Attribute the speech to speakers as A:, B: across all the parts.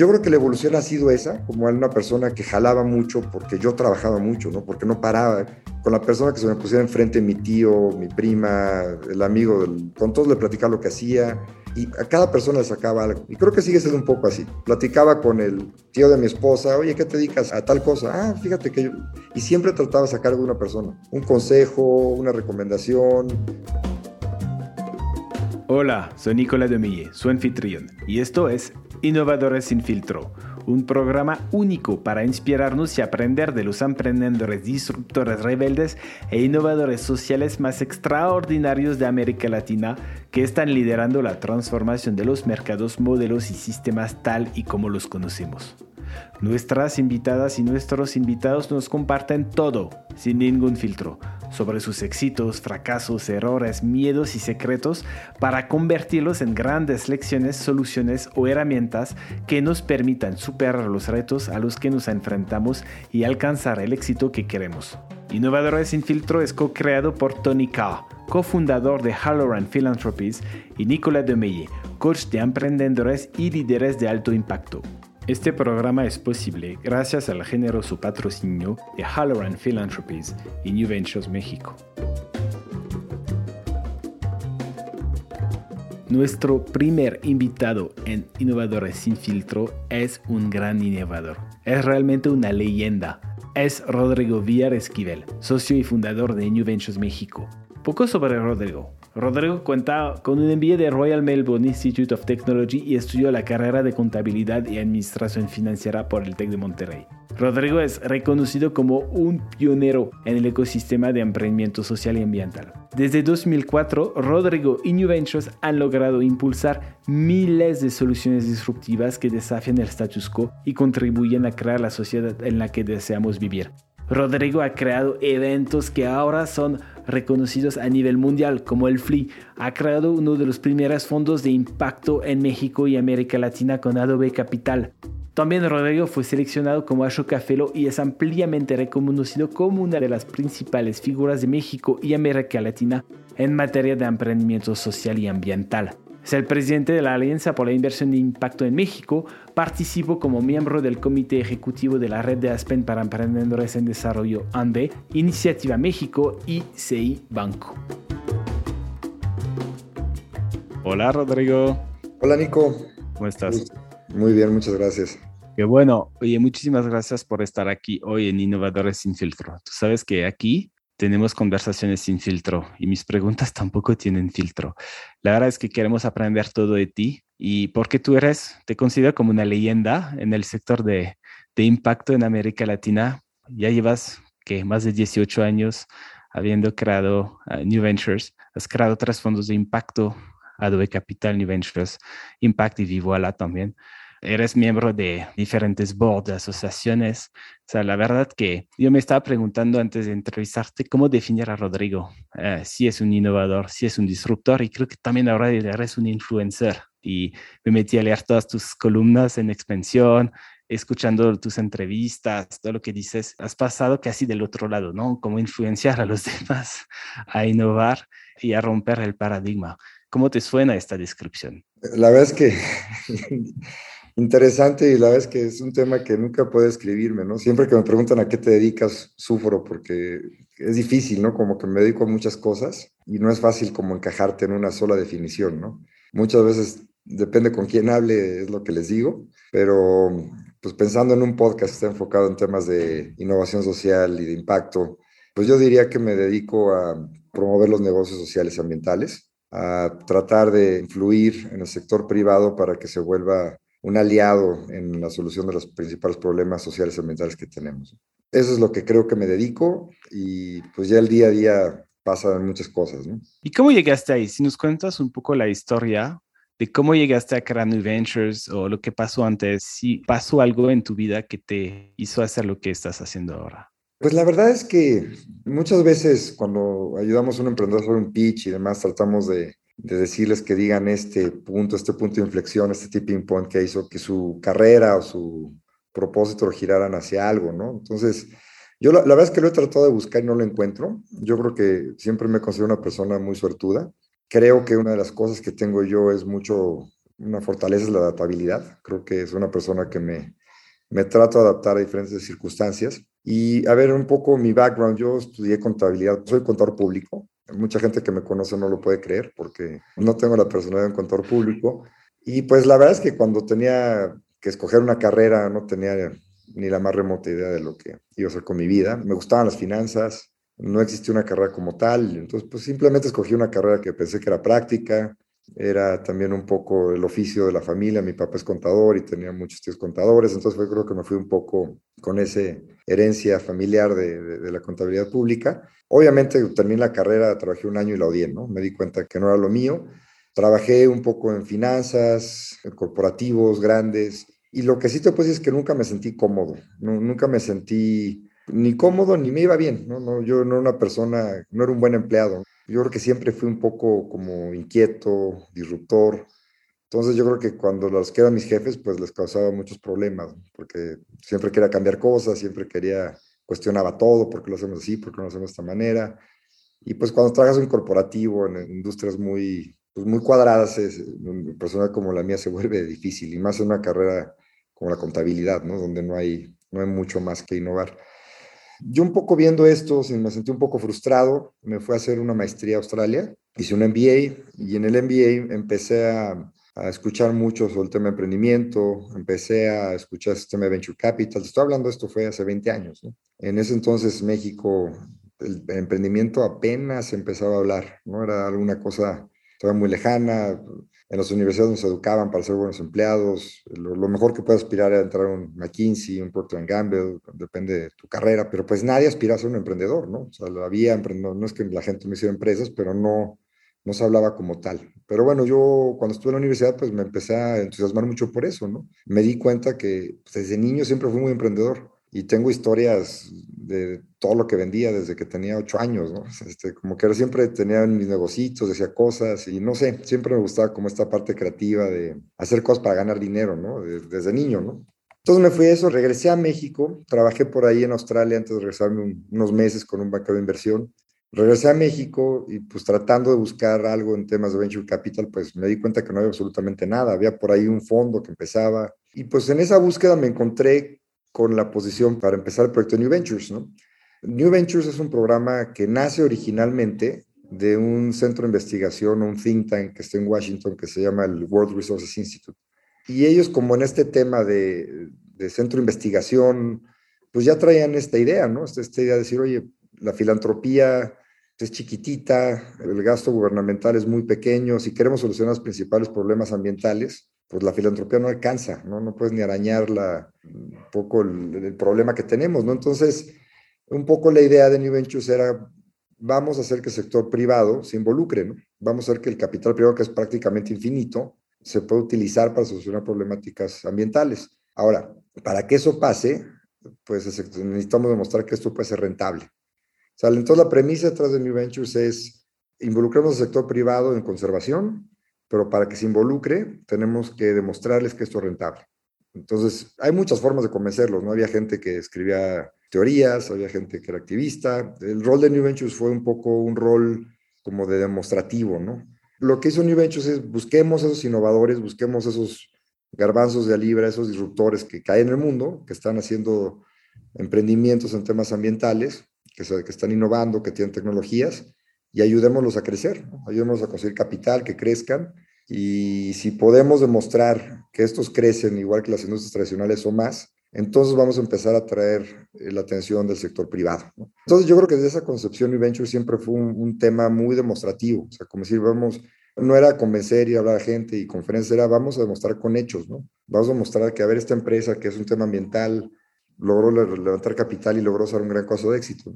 A: Yo creo que la evolución ha sido esa, como una persona que jalaba mucho porque yo trabajaba mucho, ¿no? Porque no paraba. Con la persona que se me pusiera enfrente, mi tío, mi prima, el amigo, con todos le platicaba lo que hacía y a cada persona le sacaba algo. Y creo que sigue siendo un poco así. Platicaba con el tío de mi esposa, oye, ¿qué te dedicas a tal cosa? Ah, fíjate que yo... Y siempre trataba de sacar de una persona. Un consejo, una recomendación.
B: Hola, soy Nicolás Demille, su anfitrión, y esto es Innovadores sin filtro, un programa único para inspirarnos y aprender de los emprendedores disruptores rebeldes e innovadores sociales más extraordinarios de América Latina que están liderando la transformación de los mercados, modelos y sistemas tal y como los conocemos. Nuestras invitadas y nuestros invitados nos comparten todo, sin ningún filtro, sobre sus éxitos, fracasos, errores, miedos y secretos para convertirlos en grandes lecciones, soluciones o herramientas que nos permitan superar los retos a los que nos enfrentamos y alcanzar el éxito que queremos. Innovadores sin filtro es co-creado por Tony Carr, cofundador de Halloran Philanthropies, y Nicolas Demeye, coach de emprendedores y líderes de alto impacto. Este programa es posible gracias al generoso patrocinio de Halloran Philanthropies y New Ventures México. Nuestro primer invitado en Innovadores sin filtro es un gran innovador. Es realmente una leyenda. Es Rodrigo Villar Esquivel, socio y fundador de New Ventures México. Poco sobre Rodrigo. Rodrigo cuenta con un MBA de Royal Melbourne Institute of Technology y estudió la carrera de contabilidad y administración financiera por el TEC de Monterrey. Rodrigo es reconocido como un pionero en el ecosistema de emprendimiento social y ambiental. Desde 2004, Rodrigo y New Ventures han logrado impulsar miles de soluciones disruptivas que desafían el status quo y contribuyen a crear la sociedad en la que deseamos vivir. Rodrigo ha creado eventos que ahora son reconocidos a nivel mundial, como el FLI. Ha creado uno de los primeros fondos de impacto en México y América Latina con Adobe Capital. También Rodrigo fue seleccionado como Ashoka Fellow y es ampliamente reconocido como una de las principales figuras de México y América Latina en materia de emprendimiento social y ambiental. Es el presidente de la Alianza por la Inversión de Impacto en México. Participó como miembro del comité ejecutivo de la red de Aspen para emprendedores en desarrollo ANDE, Iniciativa México y CI Banco. Hola Rodrigo.
A: Hola Nico.
B: ¿Cómo estás?
A: Muy bien, muchas gracias.
B: Qué bueno. Oye, muchísimas gracias por estar aquí hoy en Innovadores sin filtro. Tú sabes que aquí tenemos conversaciones sin filtro y mis preguntas tampoco tienen filtro. La verdad es que queremos aprender todo de ti y porque tú eres, te considero como una leyenda en el sector de, de impacto en América Latina. Ya llevas que más de 18 años habiendo creado uh, New Ventures, has creado tres fondos de impacto, Adobe Capital, New Ventures, Impact y Vivoala también eres miembro de diferentes boards, de asociaciones. O sea, la verdad que yo me estaba preguntando antes de entrevistarte cómo definir a Rodrigo. Eh, si es un innovador, si es un disruptor y creo que también ahora eres un influencer. Y me metí a leer todas tus columnas en expansión, escuchando tus entrevistas, todo lo que dices. Has pasado casi del otro lado, ¿no? Cómo influenciar a los demás a innovar y a romper el paradigma. ¿Cómo te suena esta descripción?
A: La verdad es que interesante y la es que es un tema que nunca puedo escribirme, ¿no? Siempre que me preguntan a qué te dedicas, sufro porque es difícil, ¿no? Como que me dedico a muchas cosas y no es fácil como encajarte en una sola definición, ¿no? Muchas veces depende con quién hable, es lo que les digo, pero pues pensando en un podcast que está enfocado en temas de innovación social y de impacto, pues yo diría que me dedico a promover los negocios sociales y ambientales, a tratar de influir en el sector privado para que se vuelva un aliado en la solución de los principales problemas sociales y ambientales que tenemos. Eso es lo que creo que me dedico y pues ya el día a día pasan muchas cosas. ¿no?
B: ¿Y cómo llegaste ahí? Si nos cuentas un poco la historia de cómo llegaste a crear New Ventures o lo que pasó antes, si pasó algo en tu vida que te hizo hacer lo que estás haciendo ahora.
A: Pues la verdad es que muchas veces cuando ayudamos a un emprendedor a hacer un pitch y demás, tratamos de de decirles que digan este punto, este punto de inflexión, este tipping point que hizo que su carrera o su propósito giraran hacia algo, ¿no? Entonces, yo la, verdad es que lo he tratado de buscar y no lo encuentro. Yo creo que siempre me considero una persona muy suertuda. Creo que una de las cosas que tengo yo es mucho una fortaleza es la adaptabilidad. Creo que es una persona que me, me trato de adaptar a diferentes circunstancias. Y a ver, un poco mi background, yo estudié contabilidad, soy contador público. Mucha gente que me conoce no lo puede creer porque no tengo la personalidad de un contador público. Y pues la verdad es que cuando tenía que escoger una carrera no tenía ni la más remota idea de lo que iba a hacer con mi vida. Me gustaban las finanzas, no existía una carrera como tal, entonces pues simplemente escogí una carrera que pensé que era práctica, era también un poco el oficio de la familia, mi papá es contador y tenía muchos tíos contadores, entonces fue, creo que me fui un poco con esa herencia familiar de, la contabilidad pública. Obviamente terminé la carrera, trabajé un año y la odié, ¿no? Me di cuenta que no era lo mío. Trabajé un poco en finanzas, en corporativos grandes, y lo que sí te puedo decir es que nunca me sentí cómodo, nunca me sentí ni cómodo ni me iba bien, ¿no? no yo no era una persona, no era un buen empleado. Yo creo que siempre fui un poco como inquieto, disruptor. Entonces yo creo que cuando los que eran mis jefes, pues les causaba muchos problemas, porque siempre quería cambiar cosas, siempre quería, cuestionaba todo, ¿por qué lo hacemos así? ¿Por qué no lo hacemos de esta manera? Y pues cuando trabajas en corporativo, en industrias muy, pues muy cuadradas, es, una persona como la mía se vuelve difícil, y más en una carrera como la contabilidad, ¿no? Donde no hay, no hay mucho más que innovar. Yo un poco viendo esto, me sentí un poco frustrado, me fui a hacer una maestría a Australia, hice un MBA y en el MBA empecé a, a escuchar mucho sobre el tema de emprendimiento, empecé a escuchar el tema de Venture Capital, estoy hablando, esto fue hace 20 años. En ese entonces México, el emprendimiento apenas empezaba a hablar, ¿no? Era alguna cosa todavía muy lejana, en las universidades nos educaban para ser buenos empleados. Lo, mejor que puede aspirar a entrar a un McKinsey, un Procter Gamble, depende de tu carrera, pero pues nadie aspira a ser un emprendedor, ¿no? O sea, había emprendedor, no es que la gente no hiciera empresas, pero no, no se hablaba como tal. Pero bueno, yo cuando estuve en la universidad, pues me empecé a entusiasmar mucho por eso, ¿no? Me di cuenta que pues, desde niño siempre fui muy emprendedor y tengo historias de todo lo que vendía desde que tenía ocho años, ¿no? Este, como que siempre tenía mis negocios, decía cosas y no sé, siempre me gustaba como esta parte creativa de hacer cosas para ganar dinero, ¿no? Desde, niño, ¿no? Entonces me fui a eso, regresé a México, trabajé por ahí en Australia antes de regresarme unos meses con un banco de inversión. Regresé a México y pues tratando de buscar algo en temas de venture capital, pues me di cuenta que no había absolutamente nada. Había por ahí un fondo que empezaba y pues en esa búsqueda me encontré con la posición para empezar el proyecto New Ventures, ¿no? New Ventures es un programa que nace originalmente de un centro de investigación, un think tank que está en Washington, que se llama el World Resources Institute. Y ellos, como en este tema de, de centro de investigación, pues ya traían esta idea, ¿no? Esta, esta idea de decir, oye, la filantropía es chiquitita, el gasto gubernamental es muy pequeño, si queremos solucionar los principales problemas ambientales, pues la filantropía no alcanza, ¿no? No puedes ni arañar un poco el, problema que tenemos, ¿no? Entonces, un poco la idea de New Ventures era, vamos a hacer que el sector privado se involucre, ¿no? Vamos a hacer que el capital privado, que es prácticamente infinito, se pueda utilizar para solucionar problemáticas ambientales. Ahora, para que eso pase, pues necesitamos demostrar que esto puede ser rentable. Sea, entonces la premisa detrás de New Ventures es involucremos al sector privado en conservación, pero para que se involucre tenemos que demostrarles que esto es rentable. Entonces, hay muchas formas de convencerlos, ¿no? Había gente que escribía teorías, había gente que era activista. El rol de New Ventures fue un poco un rol como de demostrativo, ¿no? Lo que hizo New Ventures es busquemos esos innovadores, busquemos esos garbanzos de libra, esos disruptores que caen en el mundo, que están haciendo emprendimientos en temas ambientales, que, están innovando, que tienen tecnologías, y ayudémoslos a crecer, ¿no? ayudémoslos a conseguir capital, que crezcan. Y si podemos demostrar que estos crecen igual que las industrias tradicionales o más, entonces vamos a empezar a atraer eh, la atención del sector privado. Entonces yo creo que desde esa concepción y venture siempre fue un, tema muy demostrativo, o sea, como decir, vamos, no era convencer y hablar a gente y conferencias, era vamos a demostrar con hechos, ¿no? Vamos a demostrar que, a ver, esta empresa que es un tema ambiental, logró levantar capital y logró ser un gran caso de éxito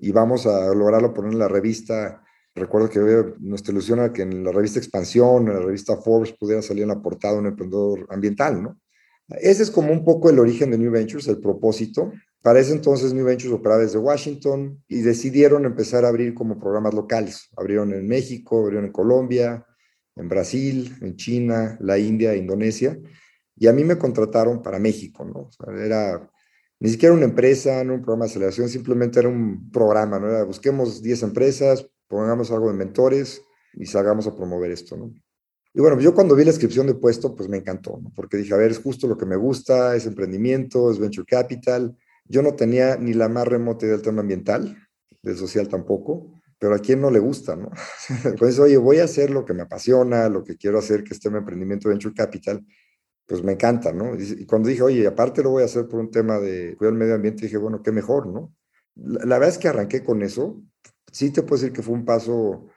A: y vamos a lograrlo poner en la revista. Recuerdo que nuestra ilusión era que en la revista Expansión, en la revista Forbes, pudiera salir en la portada un emprendedor ambiental, ¿no? Ese es como un poco el origen de New Ventures, el propósito. Para ese entonces New Ventures operaba desde Washington y decidieron empezar a abrir como programas locales. Abrieron en México, abrieron en Colombia, en Brasil, en China, la India, Indonesia. Y a mí me contrataron para México, ¿no? era ni siquiera una empresa, no un programa de aceleración, simplemente era un programa, ¿no? Era, busquemos 10 empresas, pongamos algo de mentores y salgamos a promover esto, ¿no? Y bueno, yo cuando vi la descripción de puesto, pues me encantó, ¿no? porque dije, a ver, es justo lo que me gusta, es emprendimiento, es venture capital. Yo no tenía ni la más remota idea del tema ambiental, del social tampoco, pero a quién no le gusta, ¿no? Pues, oye, voy a hacer lo que me apasiona, lo que quiero hacer, que es tema emprendimiento venture capital, pues me encanta, ¿no? Y cuando dije, oye, aparte lo voy a hacer por un tema de cuidar el medio ambiente, dije, bueno, qué mejor, ¿no? La, la verdad es que arranqué con eso. Sí te puedo decir que fue un paso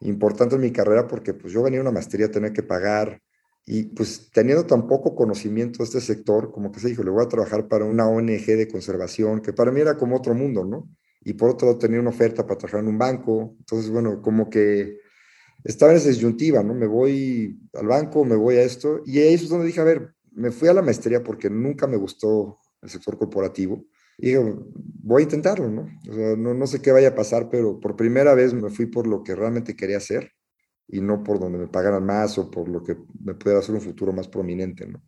A: importante en mi carrera porque pues yo venía a una maestría, tenía que pagar y pues teniendo tan poco conocimiento de este sector, como que se dijo, le voy a trabajar para una ONG de conservación, que para mí era como otro mundo, ¿no? Y por otro lado tenía una oferta para trabajar en un banco, entonces bueno, como que estaba en esa disyuntiva, ¿no? Me voy al banco, me voy a esto, y ahí es donde dije, a ver, me fui a la maestría porque nunca me gustó el sector corporativo, y dije, voy a intentarlo, ¿no? O sea, no, no sé qué vaya a pasar, pero por primera vez me fui por lo que realmente quería hacer y no por donde me pagaran más o por lo que me pudiera hacer un futuro más prominente, ¿no?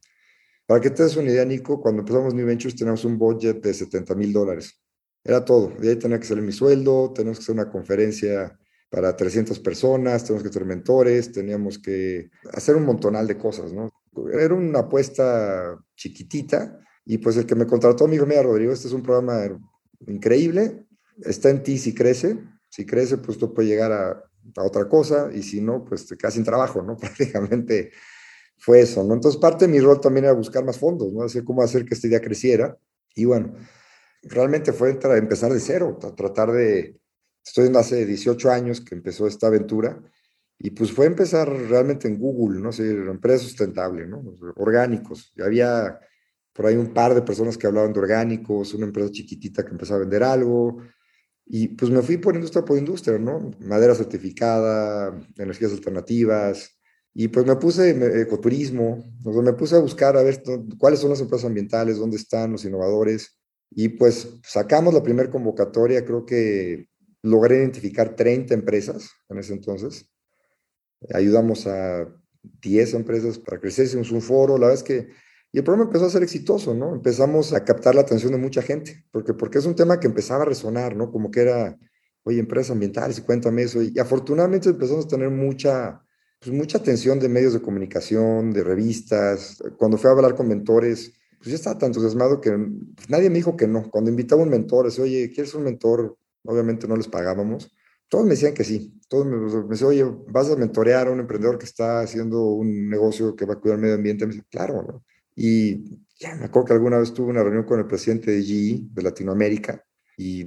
A: Para que te des una idea, Nico, cuando empezamos New Ventures teníamos un budget de 70 mil dólares. Era todo. De ahí tenía que salir mi sueldo, teníamos que hacer una conferencia para 300 personas, teníamos que tener mentores, teníamos que hacer un montonal de cosas, ¿no? Era una apuesta chiquitita, y pues el que me contrató me dijo, mira, Rodrigo, este es un programa increíble, está en ti si crece, si crece, pues tú puedes llegar a, otra cosa, y si no, pues te quedas sin trabajo, ¿no? Prácticamente fue eso, ¿no? Entonces parte de mi rol también era buscar más fondos, ¿no? Hacer cómo hacer que esta idea creciera, y bueno, realmente fue empezar de cero, tratar de, estoy en hace 18 años que empezó esta aventura, y pues fue empezar realmente en Google, ¿no? Sí, empresa sustentable, ¿no? Orgánicos. Y había por ahí un par de personas que hablaban de orgánicos, una empresa chiquitita que empezaba a vender algo, y pues me fui por industria por industria, ¿no? Madera certificada, energías alternativas, y pues me puse ecoturismo, me puse a buscar a ver cuáles son las empresas ambientales, dónde están los innovadores, y pues sacamos la primera convocatoria, creo que logré identificar 30 empresas en ese entonces, ayudamos a 10 empresas para crecer, hicimos un foro, la verdad es que y el programa empezó a ser exitoso, ¿no? Empezamos a captar la atención de mucha gente, porque, porque es un tema que empezaba a resonar, ¿no? Como que era, oye, empresas ambientales, cuéntame eso. Y, afortunadamente empezamos a tener mucha, pues mucha atención de medios de comunicación, de revistas. Cuando fui a hablar con mentores, pues ya estaba tan entusiasmado que nadie me dijo que no. Cuando invitaba a un mentor, decía, oye, ¿quieres un mentor? Obviamente no les pagábamos. Todos me decían que sí. Todos me, me decían, oye, ¿vas a mentorear a un emprendedor que está haciendo un negocio que va a cuidar el medio ambiente? Me decían, claro. Y ya me acuerdo que alguna vez tuve una reunión con el presidente de GE de Latinoamérica y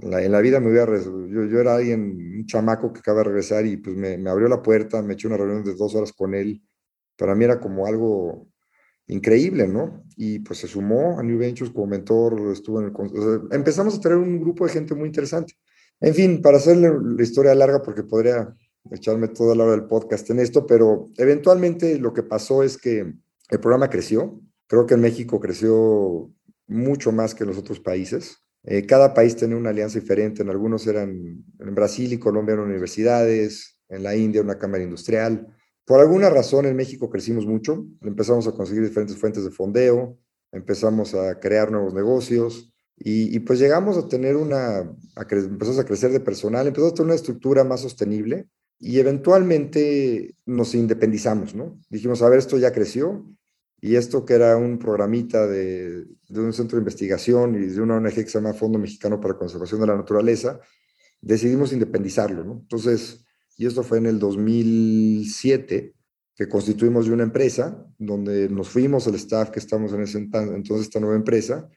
A: en la vida me hubiera, yo, yo era alguien, un chamaco que acaba de regresar y pues me, me, abrió la puerta, me eché una reunión de dos horas con él. Para mí era como algo increíble, ¿no? Y pues se sumó a New Ventures como mentor, estuvo en el... empezamos a tener un grupo de gente muy interesante. En fin, para hacerle la historia larga, porque podría echarme toda la hora del podcast en esto, pero eventualmente lo que pasó es que el programa creció. Creo que en México creció mucho más que en los otros países. Eh, cada país tenía una alianza diferente. En algunos eran, en Brasil y Colombia eran universidades, en la India una cámara industrial. Por alguna razón en México crecimos mucho. Empezamos a conseguir diferentes fuentes de fondeo, empezamos a crear nuevos negocios y, pues llegamos a tener una, a empezamos a crecer de personal, empezamos a tener una estructura más sostenible y eventualmente nos independizamos, ¿no? Dijimos, a ver, esto ya creció, y esto que era un programita de, de, un centro de investigación y de una ONG que se llama Fondo Mexicano para la Conservación de la Naturaleza, decidimos independizar, ¿no? Entonces, y esto fue en el 2007, que constituimos una empresa, donde nos fuimos el staff que estamos en ese entonces, esta nueva empresa,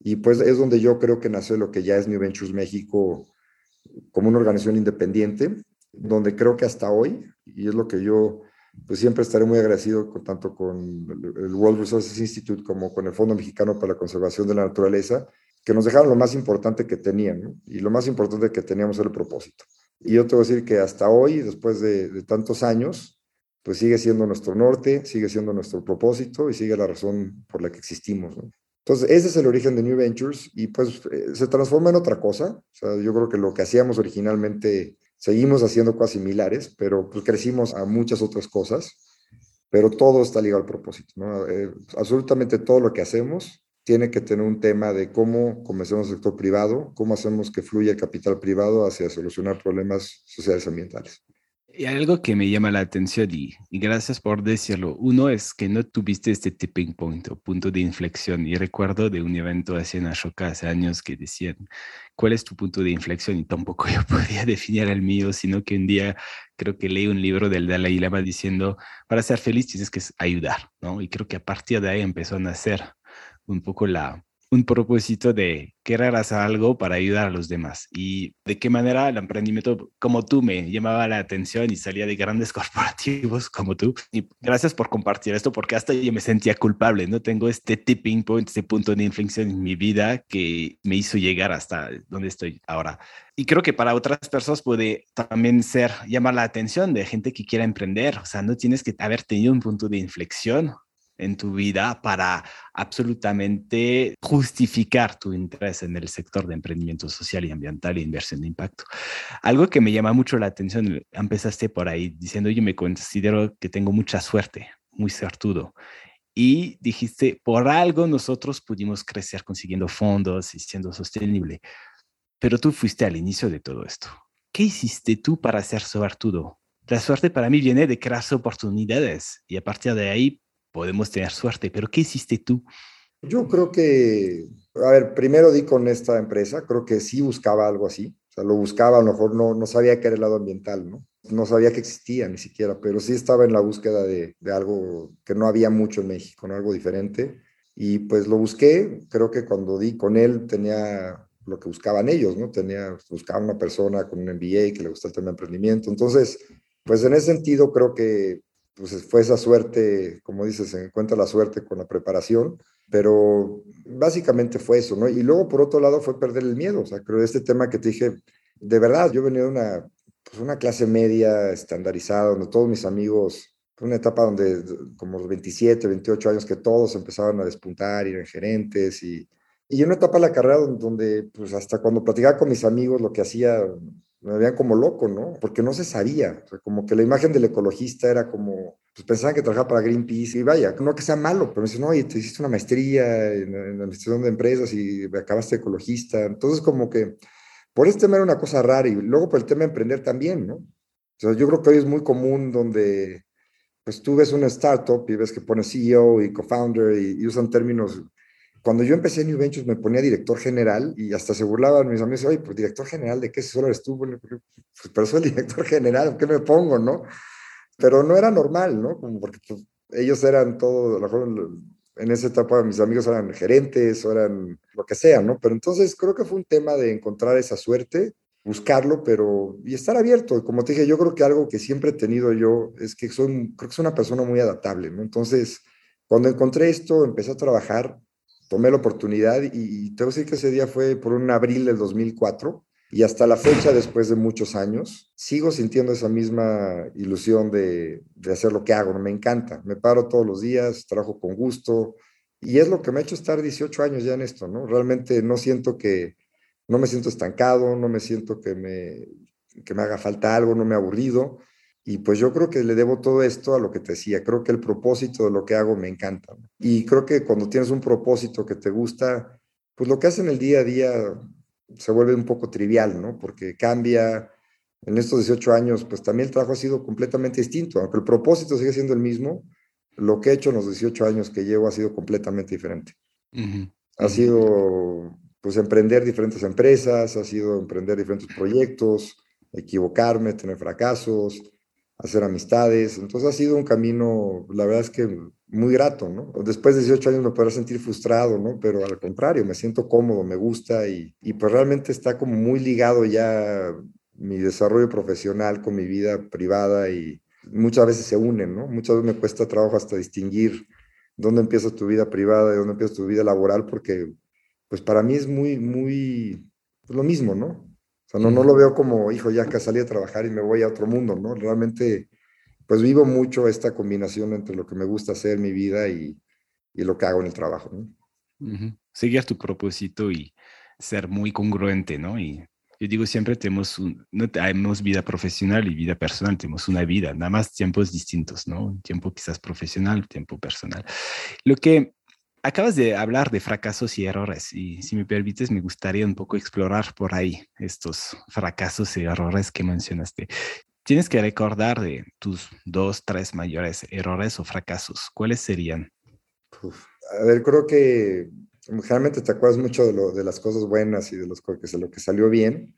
A: y pues es donde yo creo que nace lo que ya es New Ventures México como una organización independiente, donde creo que hasta hoy, y es lo que yo pues siempre estaré muy agradecido con, tanto con el World Resources Institute como con el Fondo Mexicano para la Conservación de la Naturaleza, que nos dejaron lo más importante que tenían, y lo más importante que teníamos era el propósito. Y yo te voy decir que hasta hoy, después de, tantos años, pues sigue siendo nuestro norte, sigue siendo nuestro propósito y sigue la razón por la que existimos. Entonces, ese es el origen de New Ventures y pues eh, se transforma en otra cosa. Yo creo que lo que hacíamos originalmente Seguimos haciendo cosas similares, pero pues crecimos a muchas otras cosas, pero todo está ligado al propósito. Eh, absolutamente todo lo que hacemos tiene que tener un tema de cómo convencemos el sector privado, cómo hacemos que fluya el capital privado hacia solucionar problemas sociales y ambientales.
B: Y algo que me llama la atención y, gracias por decirlo. Uno es que no tuviste este tipping point o punto de inflexión. Y recuerdo de un evento hace en Ashoka hace años que decían, ¿cuál es tu punto de inflexión? Y tampoco yo podía definir el mío, sino que un día creo que leí un libro del Dalai Lama diciendo, para ser feliz tienes que ayudar, ¿no? Y creo que a partir de ahí empezó a nacer un poco la, un propósito de querer hacer algo para ayudar a los demás. Y de qué manera el emprendimiento como tú me llamaba la atención y salía de grandes corporativos como tú. Y gracias por compartir esto porque hasta yo me sentía culpable, ¿no? Tengo este tipping point, este punto de inflexión en mi vida que me hizo llegar hasta donde estoy ahora. Y creo que para otras personas puede también ser llamar la atención de gente que quiera emprender. O sea, no tienes que haber tenido un punto de inflexión en tu vida para absolutamente justificar tu interés en el sector de emprendimiento social y ambiental e inversión de impacto. Algo que me llama mucho la atención, empezaste por ahí diciendo, yo me considero que tengo mucha suerte, muy certudo. Y dijiste, por algo nosotros pudimos crecer consiguiendo fondos y siendo sostenible. Pero tú fuiste al inicio de todo esto. ¿Qué hiciste tú para ser suertudo? La suerte para mí viene de crear oportunidades y a partir de ahí podemos tener suerte, pero ¿qué hiciste tú?
A: Yo creo que, a ver, primero di con esta empresa, creo que sí buscaba algo así, o sea, lo buscaba, a lo mejor no, no sabía que era el lado ambiental, ¿no? No sabía que existía ni siquiera, pero sí estaba en la búsqueda de, de algo que no había mucho en México, ¿no? Algo diferente. Y pues lo busqué, creo que cuando di con él tenía lo que buscaban ellos, ¿no? Tenía, buscaba una persona con un MBA que le gustaba el tema de emprendimiento. Entonces, pues en ese sentido creo que pues fue esa suerte, como dices, se encuentra la suerte con la preparación, pero básicamente fue eso, ¿no? Y luego, por otro lado, fue perder el miedo, o sea, creo este tema que te dije, de verdad, yo venía de una, pues una clase media estandarizada, donde todos mis amigos, una etapa donde como los 27, 28 años que todos empezaban a despuntar, eran gerentes y, y una etapa de la carrera donde, pues hasta cuando platicaba con mis amigos lo que hacía me veían como loco, ¿no? Porque no se sabía, como que la imagen del ecologista era como, pues pensaban que trabajaba para Greenpeace y vaya, no que sea malo, pero me dicen, oye, te hiciste una maestría en, en administración de empresas y acabaste ecologista, entonces como que por este tema era una cosa rara y luego por el tema de emprender también, ¿no? O sea, yo creo que hoy es muy común donde, pues tú ves una startup y ves que pone CEO y co-founder y, y usan términos cuando yo empecé en New Ventures me ponía director general y hasta se burlaban mis amigos, oye, pues director general, ¿de qué solo eres tú? Pues, pero soy el director general, ¿qué me pongo, no? Pero no era normal, ¿no? Como porque pues, ellos eran todo, a lo mejor en esa etapa mis amigos eran gerentes o eran lo que sea, ¿no? Pero entonces creo que fue un tema de encontrar esa suerte, buscarlo, pero y estar abierto. Como te dije, yo creo que algo que siempre he tenido yo es que soy, creo que soy una persona muy adaptable, ¿no? Entonces, cuando encontré esto, empecé a trabajar tomé la oportunidad y, y te voy a decir que ese día fue por un abril del 2004 y hasta la fecha, después de muchos años, sigo sintiendo esa misma ilusión de, de hacer lo que hago, me encanta, me paro todos los días, trabajo con gusto y es lo que me ha hecho estar 18 años ya en esto, ¿no? Realmente no siento que, no me siento estancado, no me siento que me, que me haga falta algo, no me he aburrido y pues yo creo que le debo todo esto a lo que te decía. Creo que el propósito de lo que hago me encanta. Y creo que cuando tienes un propósito que te gusta, pues lo que haces en el día a día se vuelve un poco trivial, ¿no? Porque cambia. En estos 18 años, pues también el trabajo ha sido completamente distinto. Aunque el propósito sigue siendo el mismo, lo que he hecho en los 18 años que llevo ha sido completamente diferente. Ha sido, pues, emprender diferentes empresas, ha sido emprender diferentes proyectos, equivocarme, tener fracasos, hacer amistades. Entonces ha sido un camino, la verdad es que muy grato, ¿no? Después de 18 años me podrá sentir frustrado, ¿no? Pero al contrario, me siento cómodo, me gusta y, y pues realmente está como muy ligado ya mi desarrollo profesional con mi vida privada y muchas veces se unen, ¿no? Muchas veces me cuesta trabajo hasta distinguir dónde empieza tu vida privada y dónde empieza tu vida laboral porque pues para mí es muy, muy, pues lo mismo, ¿no? Sea, no, no lo veo como, hijo, ya que salí a trabajar y me voy a otro mundo, ¿no? Realmente, pues vivo mucho esta combinación entre lo que me gusta hacer, mi vida y, y lo que hago en el trabajo, ¿no?
B: Seguir tu propósito y ser muy congruente, ¿no? Y yo digo siempre tenemos, un, no tenemos vida profesional y vida personal, tenemos una vida, nada más tiempos distintos, ¿no? tiempo quizás profesional, tiempo personal. Lo que acabas de hablar de fracasos y errores y si me permites me gustaría un poco explorar por ahí estos fracasos y errores que mencionaste. tienes que recordar de tus dos, tres mayores errores o fracasos, ¿cuáles serían?
A: a ver, creo que generalmente te acuerdas mucho de, lo, de las cosas buenas y de, los, de lo que salió bien,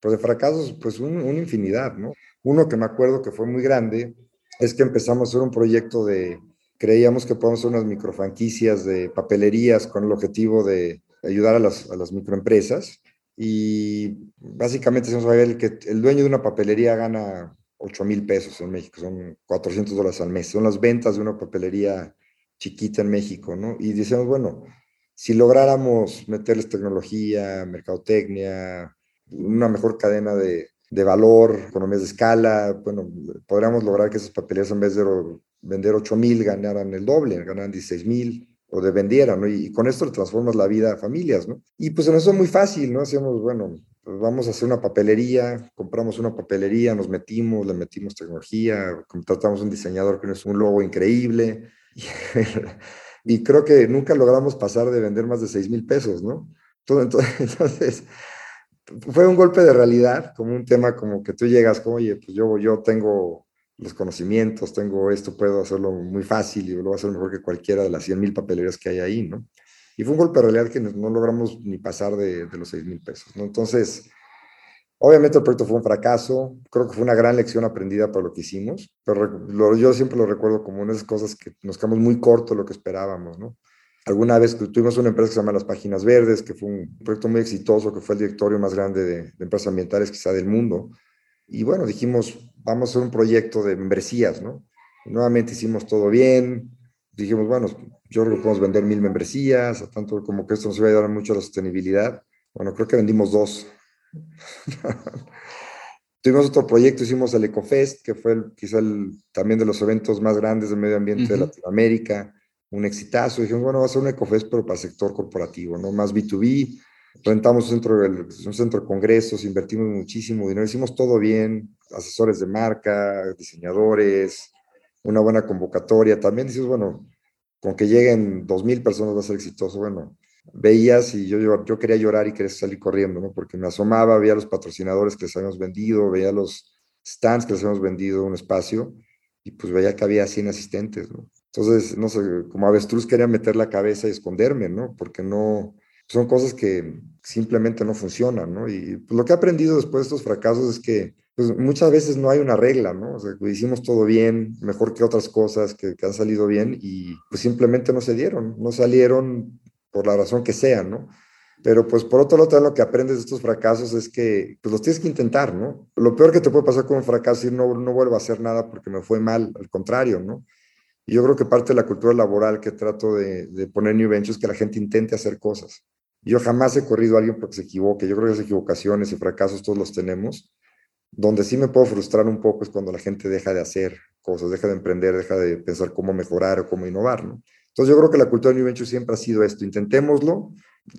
A: pero de fracasos, pues una infinidad, ¿no? Uno que me acuerdo que fue muy grande es que empezamos a hacer un proyecto de, creíamos que podemos hacer unas microfranquicias de papelerías con el objetivo de ayudar a las, a las microempresas y básicamente nos ver que el dueño de una papelería gana 8 mil pesos en México, son 400 dólares al mes, son las ventas de una papelería chiquita en México, ¿no? Y decíamos, bueno, si lográramos meterles tecnología, mercadotecnia, una mejor cadena de, de valor, economías de escala, bueno, podríamos lograr que esas papelerías en vez de vender 8 mil ganaran el doble, ganaran 16 mil o de vendieran, ¿no? Y, con esto transformas la vida a familias, ¿no? Y pues en eso es muy fácil, ¿no? Hacemos, bueno, pues vamos a hacer una papelería, compramos una papelería, nos metimos, le metimos tecnología, contratamos un diseñador que es un logo increíble, y, creo que nunca logramos pasar de vender más de 6 mil pesos, ¿no? Entonces, entonces, fue un golpe de realidad, como un tema como que tú llegas como, oye, pues yo, yo tengo los conocimientos, tengo esto, puedo hacerlo muy fácil y lo voy a hacer mejor que cualquiera de las 100 mil papelerías que hay ahí, ¿no? Y fue un golpe de realidad que no logramos ni pasar de, los 6 mil pesos, ¿no? Entonces, obviamente el proyecto fue un fracaso, creo que fue una gran lección aprendida para lo que hicimos, pero yo siempre lo recuerdo como unas cosas que nos quedamos muy corto de lo que esperábamos, ¿no? Alguna vez tuvimos una empresa que se llama Las Páginas Verdes, que fue un proyecto muy exitoso, que fue el directorio más grande de, de empresas ambientales quizá del mundo. Y bueno, dijimos, vamos a hacer un proyecto de membresías, ¿no? nuevamente hicimos todo bien, dijimos, bueno, yo creo que podemos vender mil membresías, a tanto como que esto nos va a ayudar mucho a la sostenibilidad. Bueno, creo que vendimos dos. Tuvimos otro proyecto, hicimos el EcoFest, que fue el, quizá el, también de los eventos más grandes del medio ambiente de Latinoamérica, un exitazo. Dijimos, bueno, va a ser un EcoFest, pero para el sector corporativo, ¿no? Más B2B. Rentamos un centro, un centro de congresos, invertimos muchísimo dinero, hicimos todo bien, asesores de marca, diseñadores, una buena convocatoria. También dices, bueno, con que lleguen dos mil personas va a ser exitoso. Bueno, veías y yo, yo quería llorar y quería salir corriendo, ¿no? Porque me asomaba, veía los patrocinadores que les habíamos vendido, veía los stands que les habíamos vendido un espacio y pues veía que había 100 asistentes, ¿no? Entonces, no sé, como avestruz quería meter la cabeza y esconderme, ¿no? Porque no, son cosas que simplemente no funcionan, ¿no? Y pues, lo que he aprendido después de estos fracasos es que pues muchas veces no hay una regla, ¿no? O sea, hicimos todo bien, mejor que otras cosas que, han salido bien y pues simplemente no se dieron, no salieron por la razón que sea, ¿no? Pero pues por otro lado, lo que aprendes de estos fracasos es que pues los tienes que intentar, ¿no? Lo peor que te puede pasar con un fracaso es no, no vuelvo a hacer nada porque me fue mal, al contrario, ¿no? Y yo creo que parte de la cultura laboral que trato de, de poner New Venture es que la gente intente hacer cosas. Yo jamás he corrido a alguien porque se equivoque. Yo creo que esas equivocaciones y fracasos todos los tenemos. Donde sí me puedo frustrar un poco es cuando la gente deja de hacer cosas, deja de emprender, deja de pensar cómo mejorar o cómo innovar, ¿no? Entonces yo creo que la cultura de New Venture siempre ha sido esto, intentémoslo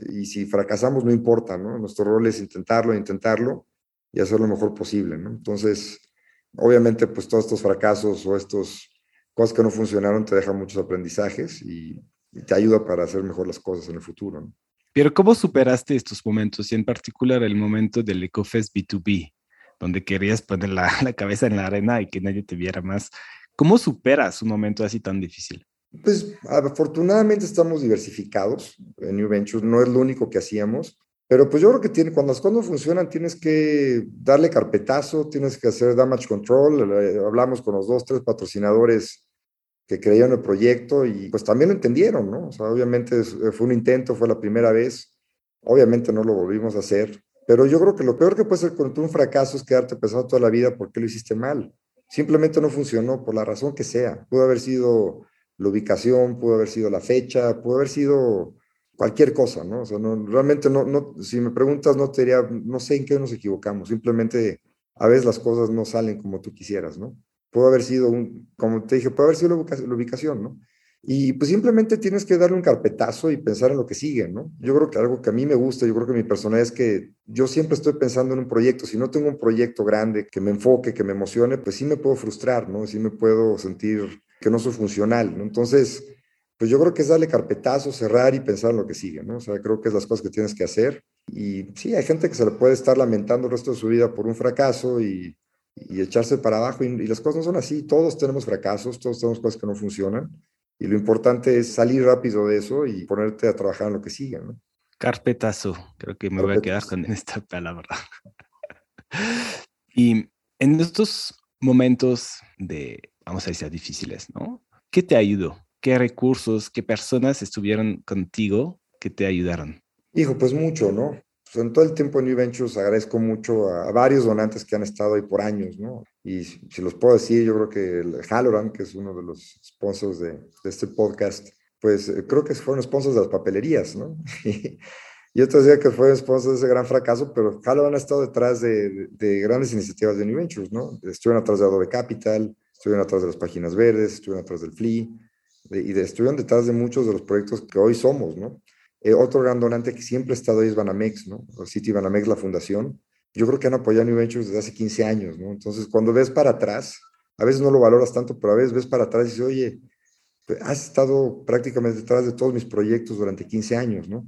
A: y si fracasamos no importa. Nuestro rol es intentarlo, intentarlo y hacer lo mejor posible. Entonces, obviamente, pues todos estos fracasos o estas cosas que no funcionaron te dejan muchos aprendizajes y, te ayuda para hacer mejor las cosas en el futuro.
B: Pero ¿cómo superaste estos momentos y en particular el momento del EcoFest B2B, donde querías poner la, cabeza en la arena y que nadie te viera más? ¿Cómo superas un momento así tan difícil?
A: Pues afortunadamente estamos diversificados en New Ventures, no es lo único que hacíamos, pero pues yo creo que cuando las cosas funcionan tienes que darle carpetazo, tienes que hacer damage control, eh, hablamos con los dos, tres patrocinadores que creían el proyecto y pues también lo entendieron, ¿no? O sea, obviamente eh, fue un intento, fue la primera vez, obviamente no lo volvimos a hacer, pero yo creo que lo peor que puede ser con un fracaso es quedarte pensando toda la vida por qué lo hiciste mal. Simplemente no funcionó por la razón que sea. Pudo haber sido la ubicación, pudo haber sido la fecha, pudo haber sido cualquier cosa, ¿no? O sea, no, realmente no, no, si me preguntas, no te no sé en qué nos equivocamos, simplemente a veces las cosas no salen como tú quisieras, ¿no? Pudo haber sido, un, como te dije, puede haber sido la ubicación, ¿no? Y pues simplemente tienes que darle un carpetazo y pensar en lo que sigue, ¿no? Yo creo que algo que a mí me gusta, yo creo que mi personalidad es que yo siempre estoy pensando en un proyecto. Si no tengo un proyecto grande que me enfoque, que me emocione, pues sí me puedo frustrar, ¿no? Sí me puedo sentir que no soy funcional, ¿no? Entonces, pues yo creo que es darle carpetazo, cerrar y pensar en lo que sigue, ¿no? O sea, creo que es las cosas que tienes que hacer. Y sí, hay gente que se le puede estar lamentando el resto de su vida por un fracaso y y echarse para abajo. Y, y, las cosas no son así. Todos tenemos fracasos, todos tenemos cosas que no funcionan. Y lo importante es salir rápido de eso y ponerte a trabajar en lo que sigue. ¿no?
B: Carpetazo. Creo que me voy a quedar con esta palabra. y en estos momentos de, vamos a decir, difíciles, ¿no? ¿Qué te ayudó? ¿Qué recursos, qué personas estuvieron contigo que te ayudaron?
A: Hijo, pues mucho, ¿no? En todo el tiempo en New Ventures agradezco mucho a, varios donantes que han estado ahí por años, ¿no? Y si, los puedo decir, yo creo que el Halloran, que es uno de los sponsors de, de este podcast, pues eh, creo que fueron sponsors de las papelerías, ¿no? y otros decía que fue sponsor de ese gran fracaso, pero Halloran ha estado detrás de, de, grandes iniciativas de New Ventures, ¿no? Estuvieron atrás de Adobe Capital, estuvieron atrás de las páginas verdes, estuvieron atrás del FLI, y de, estuvieron detrás de muchos de los proyectos que hoy somos, ¿no? Eh, otro gran donante que siempre ha estado ahí es Banamex, ¿no? City Banamex, la fundación. Yo creo que han apoyado a New Ventures desde hace 15 años, ¿no? Entonces, cuando ves para atrás, a veces no lo valoras tanto, pero a veces ves para atrás y dices, oye, has estado prácticamente detrás de todos mis proyectos durante 15 años, ¿no?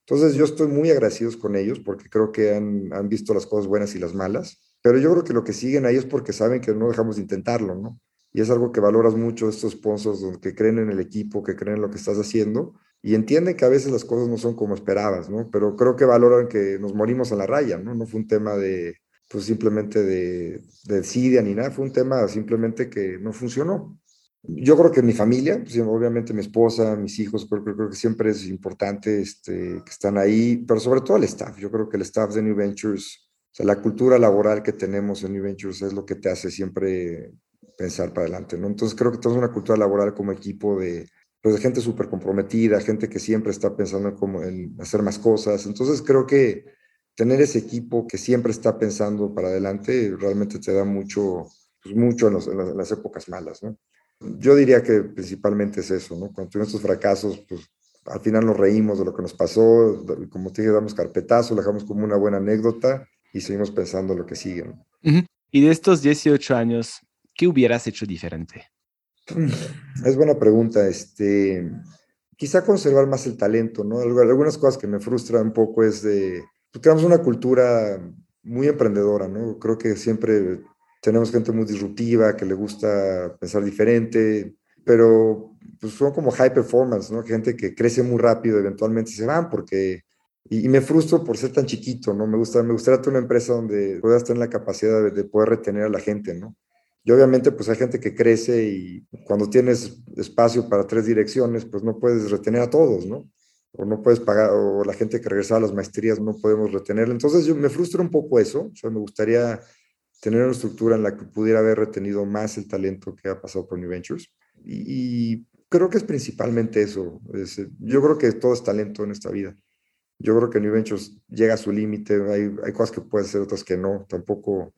A: Entonces, yo estoy muy agradecido con ellos porque creo que han, han visto las cosas buenas y las malas, pero yo creo que lo que siguen ahí es porque saben que no dejamos de intentarlo, ¿no? Y es algo que valoras mucho estos sponsors que creen en el equipo, que creen en lo que estás haciendo y entienden que a veces las cosas no son como esperabas, ¿no? Pero creo que valoran que nos morimos en la raya, ¿no? No fue un tema de, pues simplemente de, de desidia ni nada, fue un tema simplemente que no funcionó. Yo creo que mi familia, pues, obviamente mi esposa, mis hijos, creo, creo, creo, que siempre es importante este, que están ahí, pero sobre todo el staff. Yo creo que el staff de New Ventures, o sea, la cultura laboral que tenemos en New Ventures es lo que te hace siempre pensar para adelante, ¿no? Entonces creo que tenemos una cultura laboral como equipo de, pues, de gente súper comprometida, gente que siempre está pensando en, en hacer más cosas. Entonces creo que tener ese equipo que siempre está pensando para adelante realmente te da mucho, pues mucho en, las, épocas malas, ¿no? Yo diría que principalmente es eso, ¿no? Cuando tuvimos estos fracasos, pues al final nos reímos de lo que nos pasó, como te dije, damos carpetazo, dejamos como una buena anécdota y seguimos pensando en lo que sigue.
B: Y de estos 18 años, ¿qué hubieras hecho diferente?
A: Es buena pregunta. Este, quizá conservar más el talento, ¿no? Algunas cosas que me frustran un poco es de, pues, tenemos una cultura muy emprendedora, ¿no? Creo que siempre tenemos gente muy disruptiva, que le gusta pensar diferente, pero pues son como high performance, ¿no? Gente que crece muy rápido, eventualmente se van porque... Y, y me frustro por ser tan chiquito, ¿no? Me, gusta, me gustaría tener una empresa donde puedas tener la capacidad de, de poder retener a la gente, ¿no? Y obviamente pues hay gente que crece y cuando tienes espacio para tres direcciones, pues no puedes retener a todos, ¿no? O no puedes pagar, o la gente que regresa a las maestrías no podemos retenerla. Entonces yo me frustra un poco eso, o sea, me gustaría tener una estructura en la que pudiera haber retenido más el talento que ha pasado por New Ventures. Y, creo que es principalmente eso. Es, yo creo que todo es talento en esta vida. Yo creo que New Ventures llega a su límite, hay, hay cosas que pueden ser, otras que no. Tampoco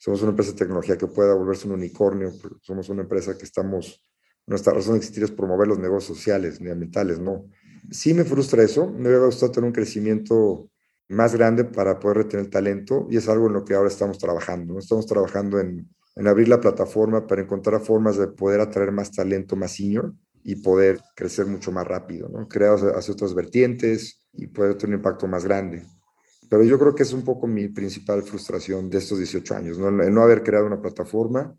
A: somos una empresa de tecnología que pueda volverse un unicornio, somos una empresa que estamos, nuestra razón de existir es promover los negocios sociales ni ambientales, no. Sí me frustra eso, me hubiera gustado tener un crecimiento más grande para poder retener talento y es algo en lo que ahora estamos trabajando, ¿no? Estamos trabajando en, en abrir la plataforma para encontrar formas de poder atraer más talento más senior y poder crecer mucho más rápido, ¿no? Crear hacia otras vertientes y poder tener un impacto más grande pero yo creo que es un poco mi principal frustración de estos 18 años, ¿no? El no haber creado una plataforma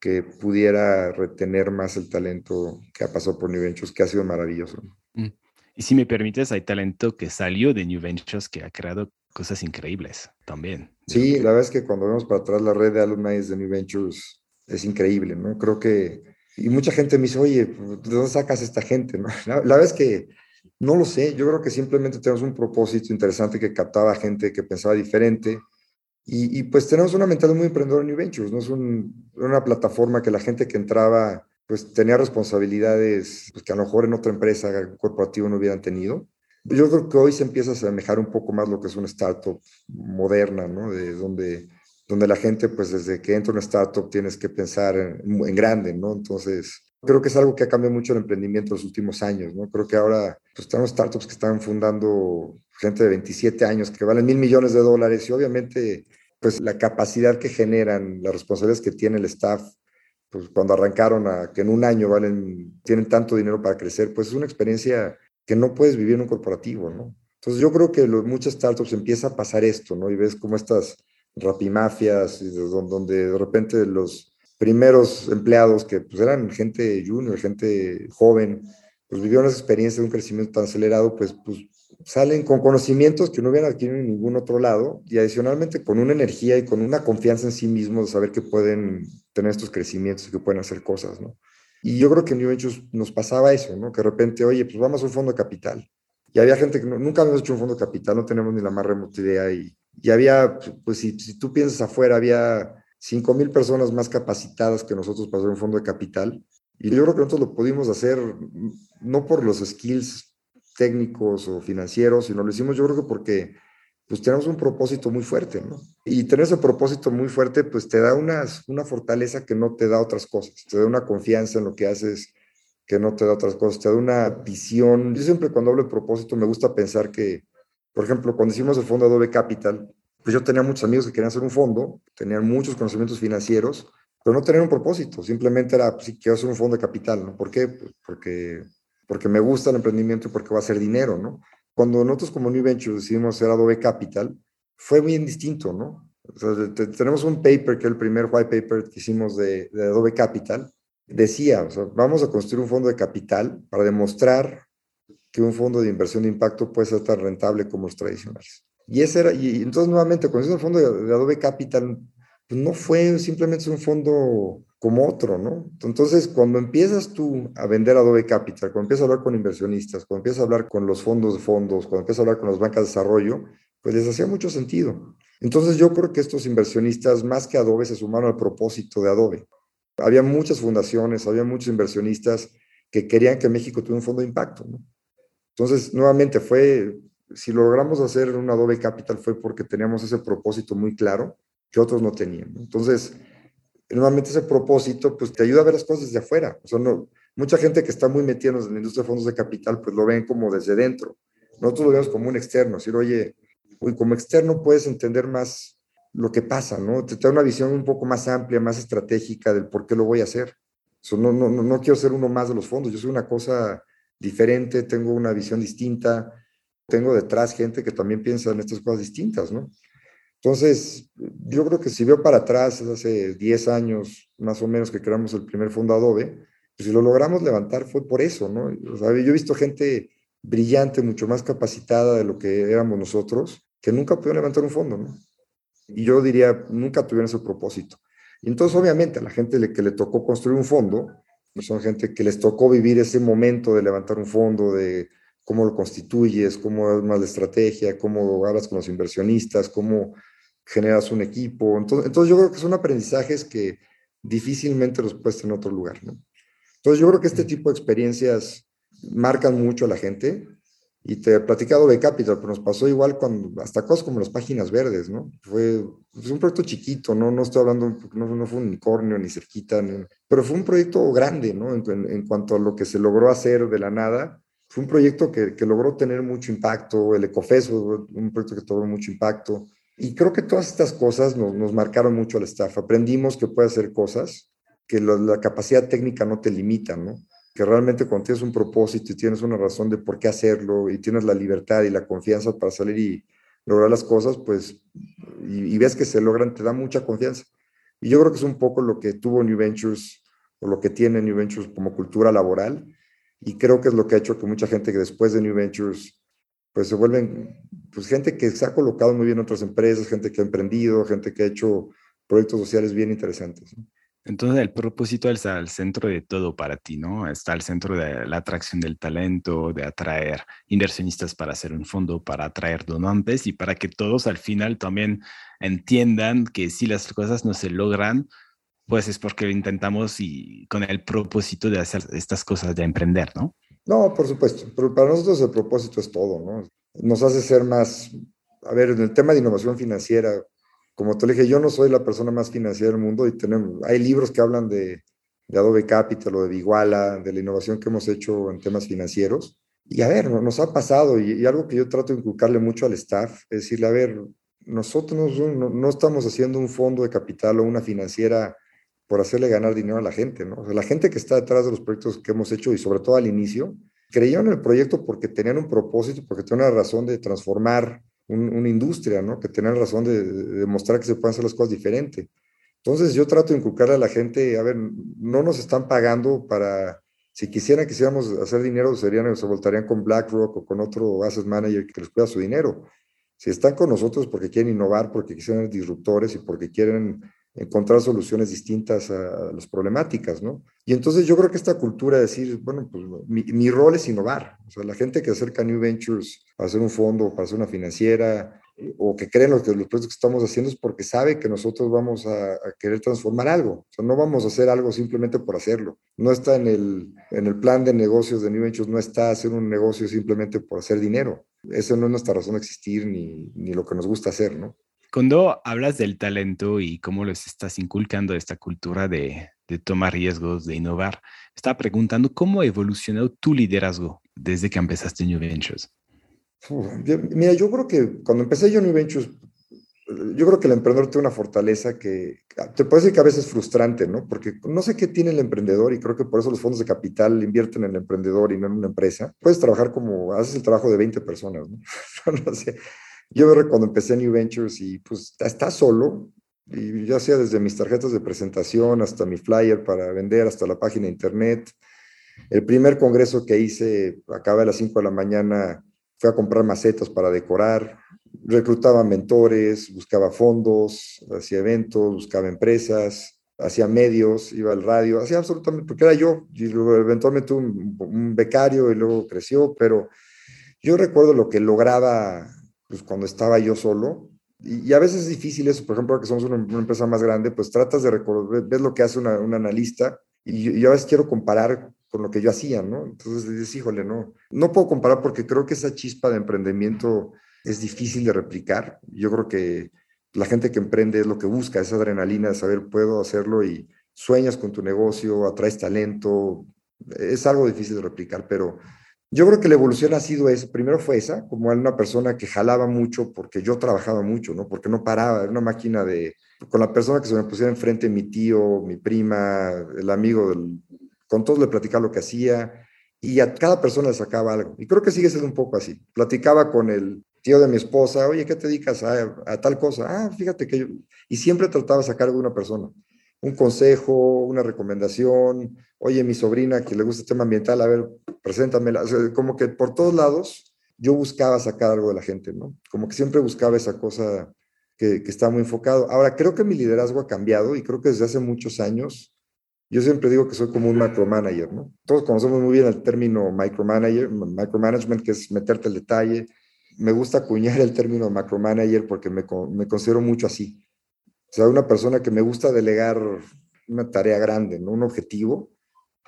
A: que pudiera retener más el talento que ha pasado por New Ventures, que ha sido maravilloso.
B: Mm. Y si me permites, hay talento que salió de New Ventures que ha creado cosas increíbles también.
A: Sí, la verdad es que cuando vemos para atrás la red de alumni de New Ventures es increíble, ¿no? Creo que, y mucha gente me dice, oye, ¿de dónde sacas esta gente? ¿no? La, la verdad es que no lo sé, yo creo que simplemente tenemos un propósito interesante que captaba gente que pensaba diferente y, pues tenemos una mentalidad muy emprendedora en New Ventures, no es un, una plataforma que la gente que entraba pues tenía responsabilidades pues, que a lo mejor en otra empresa corporativa no hubieran tenido. Yo creo que hoy se empieza a asemejar un poco más lo que es una startup moderna, ¿no? De donde, donde la gente pues desde que entra una startup tienes que pensar en, en grande, ¿no? Entonces creo que es algo que ha cambiado mucho el emprendimiento en los últimos años, ¿no? Creo que ahora pues, tenemos startups que están fundando gente de 27 años que valen mil millones de dólares y obviamente pues la capacidad que generan, las responsabilidades que tiene el staff, pues cuando arrancaron a que en un año valen, tienen tanto dinero para crecer, pues es una experiencia que no puedes vivir en un corporativo, ¿no? Entonces yo creo que los, muchas startups empieza a pasar esto, ¿no? Y ves cómo estas rapimafias, donde de repente los primeros empleados que pues, eran gente junior, gente joven, pues vivieron esa experiencia de un crecimiento tan acelerado, pues, pues salen con conocimientos que no hubieran adquirido en ningún otro lado y adicionalmente con una energía y con una confianza en sí mismos de saber que pueden tener estos crecimientos y que pueden hacer cosas, ¿no? Y yo creo que en New Ventures nos pasaba eso, ¿no? Que de repente, oye, pues vamos a un fondo de capital. Y había gente que nunca habíamos hecho un fondo de capital, no tenemos ni la más remota idea. Y, y había, pues si, si tú piensas afuera, había 5 mil personas más capacitadas que nosotros para hacer un fondo de capital. Y yo creo que nosotros lo pudimos hacer no por los skills técnicos o financieros, sino lo hicimos yo creo que porque pues tenemos un propósito muy fuerte, ¿no? Y tener ese propósito muy fuerte, pues te da una, una fortaleza que no te da otras cosas, te da una confianza en lo que haces que no te da otras cosas, te da una visión. Yo siempre cuando hablo de propósito me gusta pensar que, por ejemplo, cuando hicimos el fondo Adobe Capital, pues yo tenía muchos amigos que querían hacer un fondo, tenían muchos conocimientos financieros, pero no tenían un propósito, simplemente era, pues, quiero hacer un fondo de capital, ¿no? ¿Por qué? Pues porque, porque me gusta el emprendimiento y porque va a ser dinero, ¿no? Cuando nosotros como New Ventures decidimos hacer Adobe Capital, fue bien distinto, ¿no? O sea, tenemos un paper, que es el primer white paper que hicimos de, de Adobe Capital, decía, o sea, vamos a construir un fondo de capital para demostrar que un fondo de inversión de impacto puede ser tan rentable como los tradicionales. Y ese era, y entonces nuevamente, cuando hicimos el fondo de, de Adobe Capital, pues no fue simplemente un fondo como otro, ¿no? Entonces, cuando empiezas tú a vender Adobe Capital, cuando empiezas a hablar con inversionistas, cuando empiezas a hablar con los fondos de fondos, cuando empiezas a hablar con las bancas de desarrollo, pues les hacía mucho sentido. Entonces, yo creo que estos inversionistas, más que Adobe, se sumaron al propósito de Adobe. Había muchas fundaciones, había muchos inversionistas que querían que México tuviera un fondo de impacto, ¿no? Entonces, nuevamente, fue, si logramos hacer un Adobe Capital fue porque teníamos ese propósito muy claro que otros no tenían. Nuevamente normalmente ese propósito pues te ayuda a ver las cosas desde afuera. O sea, no, mucha gente que está muy metida en la industria de fondos de capital pues lo ven como desde dentro. Nosotros lo vemos como un externo, decir, oye, como externo puedes entender más lo que pasa, ¿no? Te da una visión un poco más amplia, más estratégica del por qué lo voy a hacer. no, no, no quiero ser uno más de los fondos, yo soy una cosa diferente, tengo una visión distinta, tengo detrás gente que también piensa en estas cosas distintas, ¿no? Entonces, yo creo que si veo para atrás, hace 10 años más o menos que creamos el primer fondo Adobe, pues si lo logramos levantar fue por eso, ¿no? Yo he visto gente brillante, mucho más capacitada de lo que éramos nosotros, que nunca pudieron levantar un fondo, ¿no? Y yo diría, nunca tuvieron ese propósito. Y entonces, obviamente, a la gente que le tocó construir un fondo, son gente que les tocó vivir ese momento de levantar un fondo, de cómo lo constituyes, cómo armas la estrategia, cómo hablas con los inversionistas, cómo generas un equipo. Entonces, entonces yo creo que son aprendizajes que difícilmente los puedes tener en otro lugar, ¿no? Entonces yo creo que este tipo de experiencias marcan mucho a la gente y te he platicado de Capital, pero nos pasó igual con hasta cosas como las páginas verdes, ¿no? Fue, fue un proyecto chiquito, ¿no? No estoy hablando, no, no fue un unicornio ni cerquita, pero fue un proyecto grande, ¿no? En, en, en, cuanto a lo que se logró hacer de la nada. Fue un proyecto que, logró tener mucho impacto, el Ecofes fue un proyecto que tuvo mucho impacto. Y creo que todas estas cosas nos, marcaron mucho al staff. Aprendimos que puede hacer cosas, que la, la, capacidad técnica no te limita, ¿no? Que realmente cuando tienes un propósito y tienes una razón de por qué hacerlo y tienes la libertad y la confianza para salir y lograr las cosas, pues, y, y ves que se logran, te da mucha confianza. Y yo creo que es un poco lo que tuvo New Ventures o lo que tiene New Ventures como cultura laboral. Y creo que es lo que ha hecho que mucha gente que después de New Ventures pues se vuelven pues, gente que se ha colocado muy bien en otras empresas, gente que ha emprendido, gente que ha hecho proyectos sociales bien interesantes.
B: Entonces el propósito está al centro de todo para ti, ¿no? Está al centro de la atracción del talento, de atraer inversionistas para hacer un fondo, para atraer donantes y para que todos al final también entiendan que si las cosas no se logran, pues es porque lo intentamos y con el propósito de hacer estas cosas, de emprender, ¿no?
A: No, por supuesto, pero para nosotros el propósito es todo, ¿no? Nos hace ser más, a ver, en el tema de innovación financiera, como te dije, yo no soy la persona más financiera del mundo y tenemos, hay libros que hablan de, de Adobe Capital o de Viguala, de la innovación que hemos hecho en temas financieros. Y a ver, nos ha pasado y, y algo que yo trato de inculcarle mucho al staff es decirle, a ver, nosotros no, no estamos haciendo un fondo de capital o una financiera por hacerle ganar dinero a la gente, ¿no? O sea, la gente que está detrás de los proyectos que hemos hecho y sobre todo al inicio, creyeron en el proyecto porque tenían un propósito, porque tenían una razón de transformar una industria, ¿no? Que tengan razón de, demostrar que se pueden hacer las cosas diferente. Entonces yo trato de inculcar a la gente, a ver, no nos están pagando para, si quisieran, quisiéramos hacer dinero, serían, se voltarían con BlackRock o con otro asset manager que les cuida su dinero. Si están con nosotros porque quieren innovar, porque quisieran ser disruptores y porque quieren encontrar soluciones distintas a las problemáticas, ¿no? Y entonces yo creo que esta cultura de decir, bueno, pues mi, rol es innovar. O sea, la gente que acerca a New Ventures para hacer un fondo, para hacer una financiera, eh, o que creen los, que los proyectos que estamos haciendo es porque sabe que nosotros vamos a, a, querer transformar algo. O sea, no vamos a hacer algo simplemente por hacerlo. No está en el, en el plan de negocios de New Ventures, no está hacer un negocio simplemente por hacer dinero. Esa no es nuestra razón de existir ni, ni lo que nos gusta hacer, ¿no?
B: Cuando hablas del talento y cómo les estás inculcando esta cultura de, de tomar riesgos, de innovar, estaba preguntando cómo ha evolucionado tu liderazgo desde que empezaste New Ventures.
A: mira, yo creo que cuando empecé yo New Ventures, yo creo que el emprendedor tiene una fortaleza que te decir que a veces es frustrante, ¿no? Porque no sé qué tiene el emprendedor y creo que por eso los fondos de capital invierten en el emprendedor y no en una empresa. Puedes trabajar como, haces el trabajo de 20 personas, ¿no? no sé yo cuando empecé New Ventures y pues estás solo, y ya sea desde mis tarjetas de presentación hasta mi flyer para vender, hasta la página de internet. El primer congreso que hice, acaba a las 5 de la mañana, fue a comprar macetas para decorar, reclutaba mentores, buscaba fondos, hacía eventos, buscaba empresas, hacía medios, iba al radio, hacía absolutamente, porque era yo, y luego eventualmente un, un becario y luego creció, pero yo recuerdo lo que lograba pues cuando estaba yo solo. Y, a veces es difícil eso, por ejemplo, que somos una, empresa más grande, pues tratas de recordar, ves lo que hace un analista y yo, a veces quiero comparar con lo que yo hacía, ¿no? Entonces dices, híjole, no, no puedo comparar porque creo que esa chispa de emprendimiento es difícil de replicar. Yo creo que la gente que emprende es lo que busca, esa adrenalina de saber, puedo hacerlo y sueñas con tu negocio, atraes talento, es algo difícil de replicar, pero yo creo que la evolución ha sido esa. Primero fue esa, como una persona que jalaba mucho porque yo trabajaba mucho, ¿no? Porque no paraba, era una máquina de... Con la persona que se me pusiera enfrente, mi tío, mi prima, el amigo, del, con todos le platicaba lo que hacía y a cada persona le sacaba algo. Y creo que sigue siendo un poco así. Platicaba con el tío de mi esposa, oye, ¿qué te dedicas a, a tal cosa? Ah, fíjate que yo... Y siempre trataba de sacar de una persona un consejo, una recomendación, oye, mi sobrina que le gusta el tema ambiental, a ver, preséntamela. como que por todos lados yo buscaba sacar algo de la gente, ¿no? Como que siempre buscaba esa cosa que, que está muy enfocado. Ahora, creo que mi liderazgo ha cambiado y creo que desde hace muchos años, yo siempre digo que soy como un micromanager, ¿no? Todos conocemos muy bien el término micromanager, micromanagement, que es meterte el detalle. Me gusta acuñar el término macromanager porque me, me considero mucho así o sea, una persona que me gusta delegar una tarea grande, ¿no? un objetivo,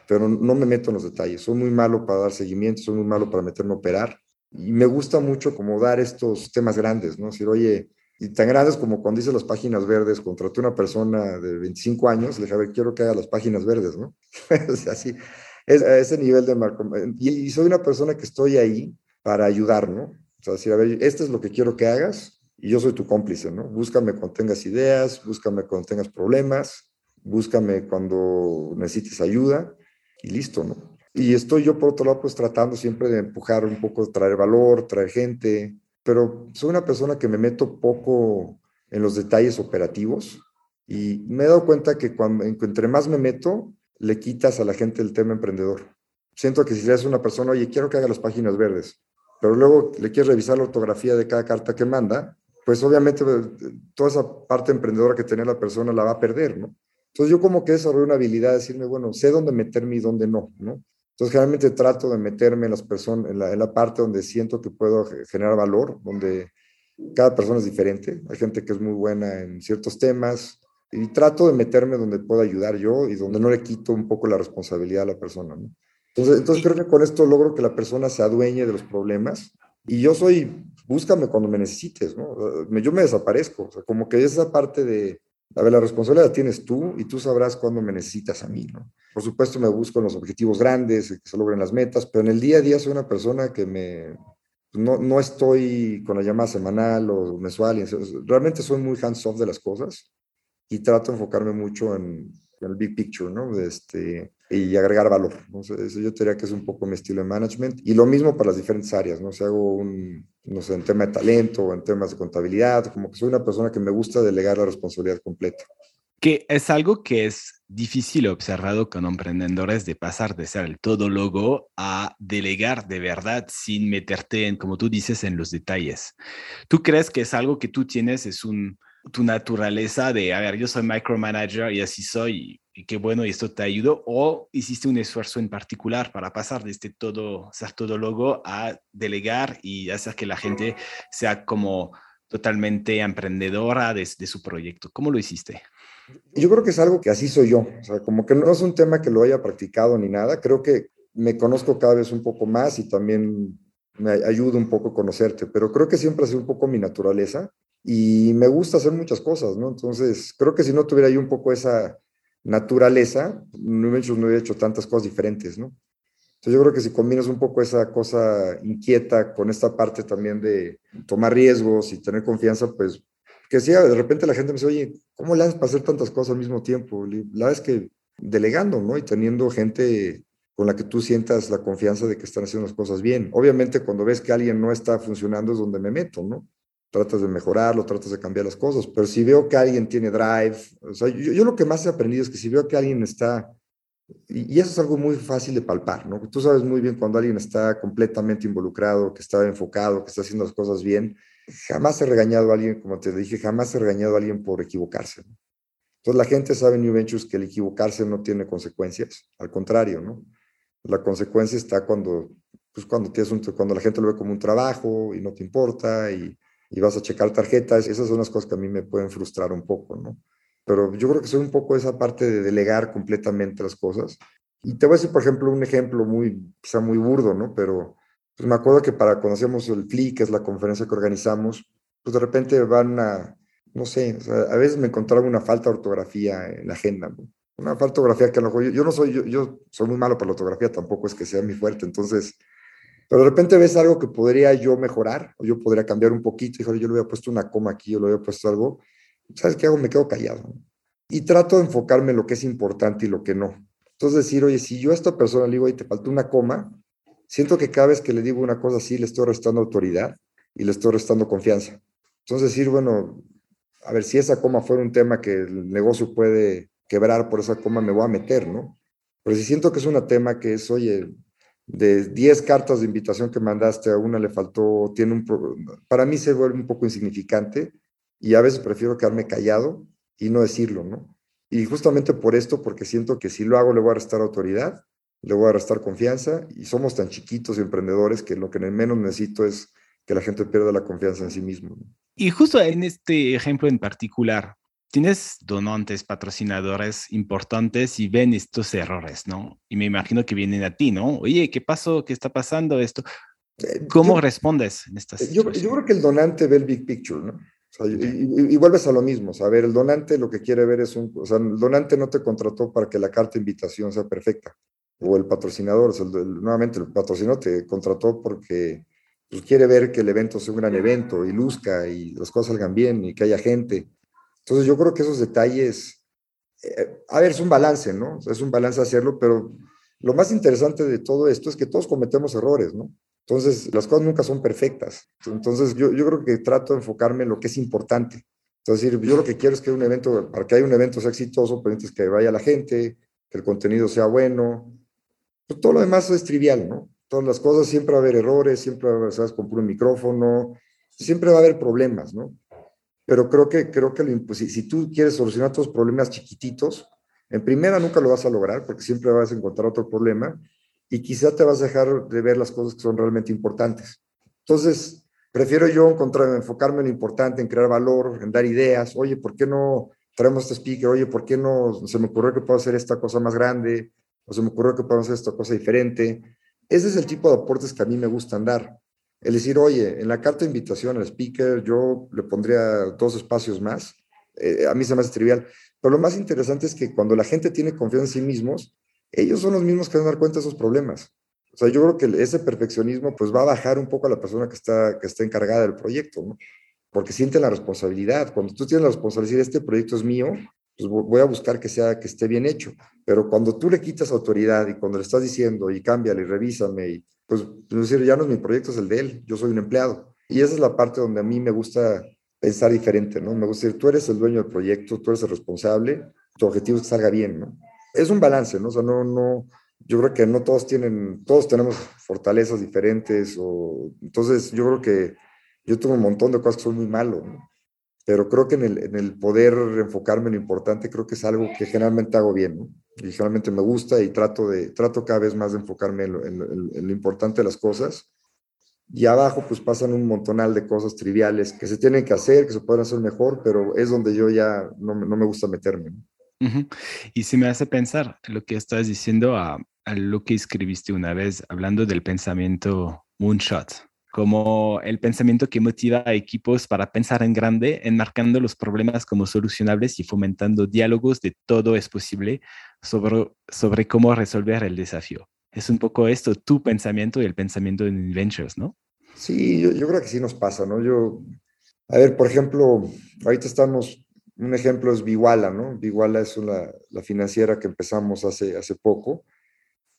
A: pero no me meto en los detalles. Soy muy malo para dar seguimiento, soy muy malo para meterme a operar. Y me gusta mucho como dar estos temas grandes, ¿no? Decir, oye, y tan grandes como cuando hice las páginas verdes, contraté una persona de 25 años, le dije, a ver, quiero que haga las páginas verdes, ¿no? sea, así, es, a ese nivel de marco. Y, y, soy una persona que estoy ahí para ayudar, ¿no? O sea, decir, a ver, esto es lo que quiero que hagas, y yo soy tu cómplice, ¿no? Búscame cuando tengas ideas, búscame cuando tengas problemas, búscame cuando necesites ayuda y listo, ¿no? Y estoy yo por otro lado pues tratando siempre de empujar un poco, traer valor, traer gente, pero soy una persona que me meto poco en los detalles operativos y me he dado cuenta que cuando entre más me meto, le quitas a la gente el tema emprendedor. Siento que si eres una persona, oye, quiero que haga las páginas verdes, pero luego le quieres revisar la ortografía de cada carta que manda, pues obviamente eh, toda esa parte emprendedora que tenía la persona la va a perder, ¿no? Entonces yo como que desarrollé una habilidad de decirme, bueno, sé dónde meterme y dónde no, ¿no? Entonces generalmente trato de meterme en las personas, en la, en la parte donde siento que puedo generar valor, donde cada persona es diferente. Hay gente que es muy buena en ciertos temas y trato de meterme donde puedo ayudar yo y donde no le quito un poco la responsabilidad a la persona, ¿no? Entonces, entonces creo que con esto logro que la persona se adueñe de los problemas y yo soy búscame cuando me necesites, ¿no? Yo me desaparezco, o sea, como que esa parte de, a ver, la responsabilidad la tienes tú y tú sabrás cuándo me necesitas a mí, ¿no? Por supuesto me busco en los objetivos grandes, que se logren las metas, pero en el día a día soy una persona que me, no, no estoy con la llamada semanal o mensual, realmente soy muy hands-off de las cosas y trato de enfocarme mucho en, en el big picture, ¿no? Este, y agregar valor. Eso yo diría que es un poco mi estilo de management. Y lo mismo para las diferentes áreas, ¿no? Si hago un, no sé, en tema de talento o en temas de contabilidad, como que soy una persona que me gusta delegar la responsabilidad completa.
B: Que es algo que es difícil observado con emprendedores de pasar de ser el todo logo a delegar de verdad sin meterte en, como tú dices, en los detalles. ¿Tú crees que es algo que tú tienes, es un, tu naturaleza de, a ver, yo soy micromanager y así soy, y qué bueno, y esto te ayudó, o hiciste un esfuerzo en particular para pasar de este todo, ser todo logo a delegar y hacer que la gente sea como totalmente emprendedora de, de su proyecto. ¿Cómo lo hiciste?
A: Yo creo que es algo que así soy yo, o sea, como que no es un tema que lo haya practicado ni nada, creo que me conozco cada vez un poco más y también me ayuda un poco a conocerte, pero creo que siempre ha sido un poco mi naturaleza y me gusta hacer muchas cosas, ¿no? Entonces, creo que si no tuviera yo un poco esa naturaleza, hecho, no hubiera hecho tantas cosas diferentes, ¿no? Entonces yo creo que si combinas un poco esa cosa inquieta con esta parte también de tomar riesgos y tener confianza, pues que sí, de repente la gente me dice, oye, ¿cómo le haces para hacer tantas cosas al mismo tiempo? La es que delegando, ¿no? Y teniendo gente con la que tú sientas la confianza de que están haciendo las cosas bien. Obviamente cuando ves que alguien no está funcionando es donde me meto, ¿no? Tratas de mejorarlo, tratas de cambiar las cosas, pero si veo que alguien tiene drive, o sea, yo, yo lo que más he aprendido es que si veo que alguien está, y, y eso es algo muy fácil de palpar, ¿no? Tú sabes muy bien cuando alguien está completamente involucrado, que está enfocado, que está haciendo las cosas bien, jamás he regañado a alguien, como te dije, jamás he regañado a alguien por equivocarse. Entonces la gente sabe en New Ventures que el equivocarse no tiene consecuencias, al contrario, ¿no? La consecuencia está cuando, pues cuando, tienes un, cuando la gente lo ve como un trabajo y no te importa y, y vas a checar tarjetas, esas son las cosas que a mí me pueden frustrar un poco, ¿no? Pero yo creo que soy un poco esa parte de delegar completamente las cosas. Y te voy a decir, por ejemplo, un ejemplo muy, quizá muy burdo, ¿no? Pero pues me acuerdo que para cuando hacíamos el FLI, que es la conferencia que organizamos, pues de repente van a, no sé, a veces me encontraba una falta de ortografía en la agenda, una falta de ortografía que a lo mejor yo, no soy, yo, yo, soy muy malo para la ortografía, tampoco es que sea mi fuerte, entonces, pero de repente ves algo que podría yo mejorar, o yo podría cambiar un poquito, y yo le había puesto una coma aquí, yo le había puesto algo, ¿sabes qué hago? Me quedo callado. Y trato de enfocarme en lo que es importante y lo que no. Entonces decir, oye, si yo a esta persona le digo, y te falta una coma, siento que cada vez que le digo una cosa así, le estoy restando autoridad y le estoy restando confianza. Entonces decir, bueno, a ver, si esa coma fuera un tema que el negocio puede quebrar por esa coma, me voy a meter, ¿no? Pero si siento que es un tema que es, oye, de 10 cartas de invitación que mandaste, a una le faltó, tiene un, para mí se vuelve un poco insignificante y a veces prefiero quedarme callado y no decirlo, ¿no? Y justamente por esto, porque siento que si lo hago le voy a restar autoridad le voy a restar confianza y somos tan chiquitos y emprendedores que lo que menos necesito es que la gente pierda la confianza en sí mismo.
B: Y justo en este ejemplo en particular, tienes donantes, patrocinadores importantes y ven estos errores, ¿no? Y me imagino que vienen a ti, ¿no? Oye, ¿qué pasó? ¿Qué está pasando esto? Eh, ¿Cómo respondes en estas
A: eh, yo, yo, creo que el donante ve el big picture, ¿no? O sea, y, y, vuelves a lo mismo, o a ver, el donante lo que quiere ver es un, o sea, el donante no te contrató para que la carta de invitación sea perfecta o el patrocinador, nuevamente el patrocinador te contrató porque pues, quiere ver que el evento sea un gran evento y luzca y las cosas salgan bien y que haya gente. Entonces yo creo que esos detalles, eh, a ver, es un balance, ¿no? Es un balance hacerlo, pero lo más interesante de todo esto es que todos cometemos errores, ¿no? Entonces las cosas nunca son perfectas. Entonces yo, yo creo que trato de enfocarme en lo que es importante. Entonces, yo lo que quiero es que un evento, para que haya un evento sea exitoso, pues es que vaya la gente, que el contenido sea bueno, pues, todo lo demás es trivial, ¿no? Todas las cosas, siempre va a haber errores, siempre va a haber, sabes, con puro micrófono, siempre va a haber problemas, ¿no? Pero creo que, creo que si, tú quieres solucionar los problemas chiquititos, en primera nunca lo vas a lograr porque siempre vas a encontrar otro problema y quizá te vas a dejar de ver las cosas que son realmente importantes. Entonces, prefiero yo encontrar, enfocarme en lo importante, en crear valor, en dar ideas. Oye, ¿por qué no traemos este speaker? Oye, ¿por qué no se me ocurrió que puedo hacer esta cosa más grande? o se me ocurrió que podemos hacer esta cosa diferente. Ese es el tipo de aportes que a mí me gustan dar. El decir, oye, en la carta de invitación al speaker yo le pondría dos espacios más. Eh, a mí se me hace trivial. Pero lo más interesante es que cuando la gente tiene confianza en sí mismos, ellos son los mismos que van a dar cuenta de esos problemas. O sea, yo creo que ese perfeccionismo pues va a bajar un poco a la persona que está, que está encargada del proyecto, ¿no? Porque siente la responsabilidad. Cuando tú tienes la responsabilidad este proyecto es mío, pues voy a buscar que sea que esté bien hecho. Pero cuando tú le quitas autoridad y cuando le estás diciendo y cámbiale revísame, y, pues, pues decir, ya no es mi proyecto, es el de él, yo soy un empleado. Y esa es la parte donde a mí me gusta pensar diferente, ¿no? Me gusta decir, tú eres el dueño del proyecto, tú eres el responsable, tu objetivo es que salga bien, ¿no? Es un balance, ¿no? O sea, no, no, yo creo que no todos tienen, todos tenemos fortalezas diferentes, o, entonces yo creo que yo tengo un montón de cosas que son muy malos, ¿no? pero creo que en el, en el, poder enfocarme en lo importante, creo que es algo que generalmente hago bien, ¿no? Y generalmente me gusta y trato, de, trato cada vez más de enfocarme en lo, en, en lo, importante de las cosas. Y abajo pues pasan un montonal de cosas triviales que se tienen que hacer, que se pueden hacer mejor, pero es donde yo ya no, no me gusta meterme. ¿no?
B: Uh -huh. Y si me hace pensar lo que estás diciendo a, a lo que escribiste una vez, hablando del pensamiento moonshot como el pensamiento que motiva a equipos para pensar en grande, enmarcando los problemas como solucionables y fomentando diálogos de todo es posible sobre, sobre cómo resolver el desafío. Es un poco esto, tu pensamiento y el pensamiento de Ventures, ¿no?
A: Sí, yo, yo, creo que sí nos pasa, ¿no? Yo, a ver, por ejemplo, ahorita estamos, un ejemplo es Viguala, ¿no? Viguala es una, la financiera que empezamos hace, hace poco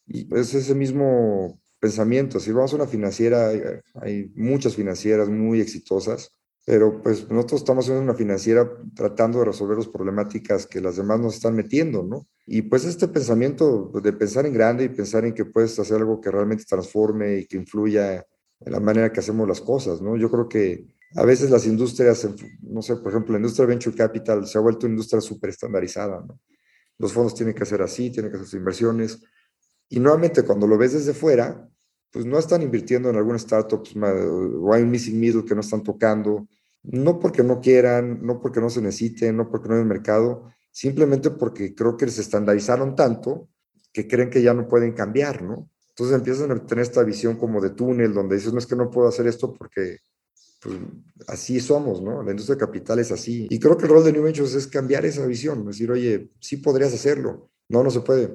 A: y es ese mismo pensamiento. Si vamos a una financiera, hay, hay, muchas financieras muy exitosas, pero pues nosotros estamos en una financiera tratando de resolver las problemáticas que las demás nos están metiendo, ¿no? Y pues este pensamiento de pensar en grande y pensar en que puedes hacer algo que realmente transforme y que influya en la manera que hacemos las cosas, ¿no? Yo creo que a veces las industrias, no sé, por ejemplo, la industria de venture capital se ha vuelto una industria súper estandarizada, ¿no? Los fondos tienen que hacer así, tienen que hacer sus inversiones, y nuevamente, cuando lo ves desde fuera, pues no están invirtiendo en algunas startups o hay un missing middle que no están tocando, no porque no quieran, no porque no se necesiten, no porque no hay mercado, simplemente porque creo que se estandarizaron tanto que creen que ya no pueden cambiar, ¿no? Entonces empiezan a tener esta visión como de túnel, donde dices, no es que no puedo hacer esto porque pues, así somos, ¿no? La industria de capital es así. Y creo que el rol de New Ventures es cambiar esa visión, decir, oye, sí podrías hacerlo. No, no se puede.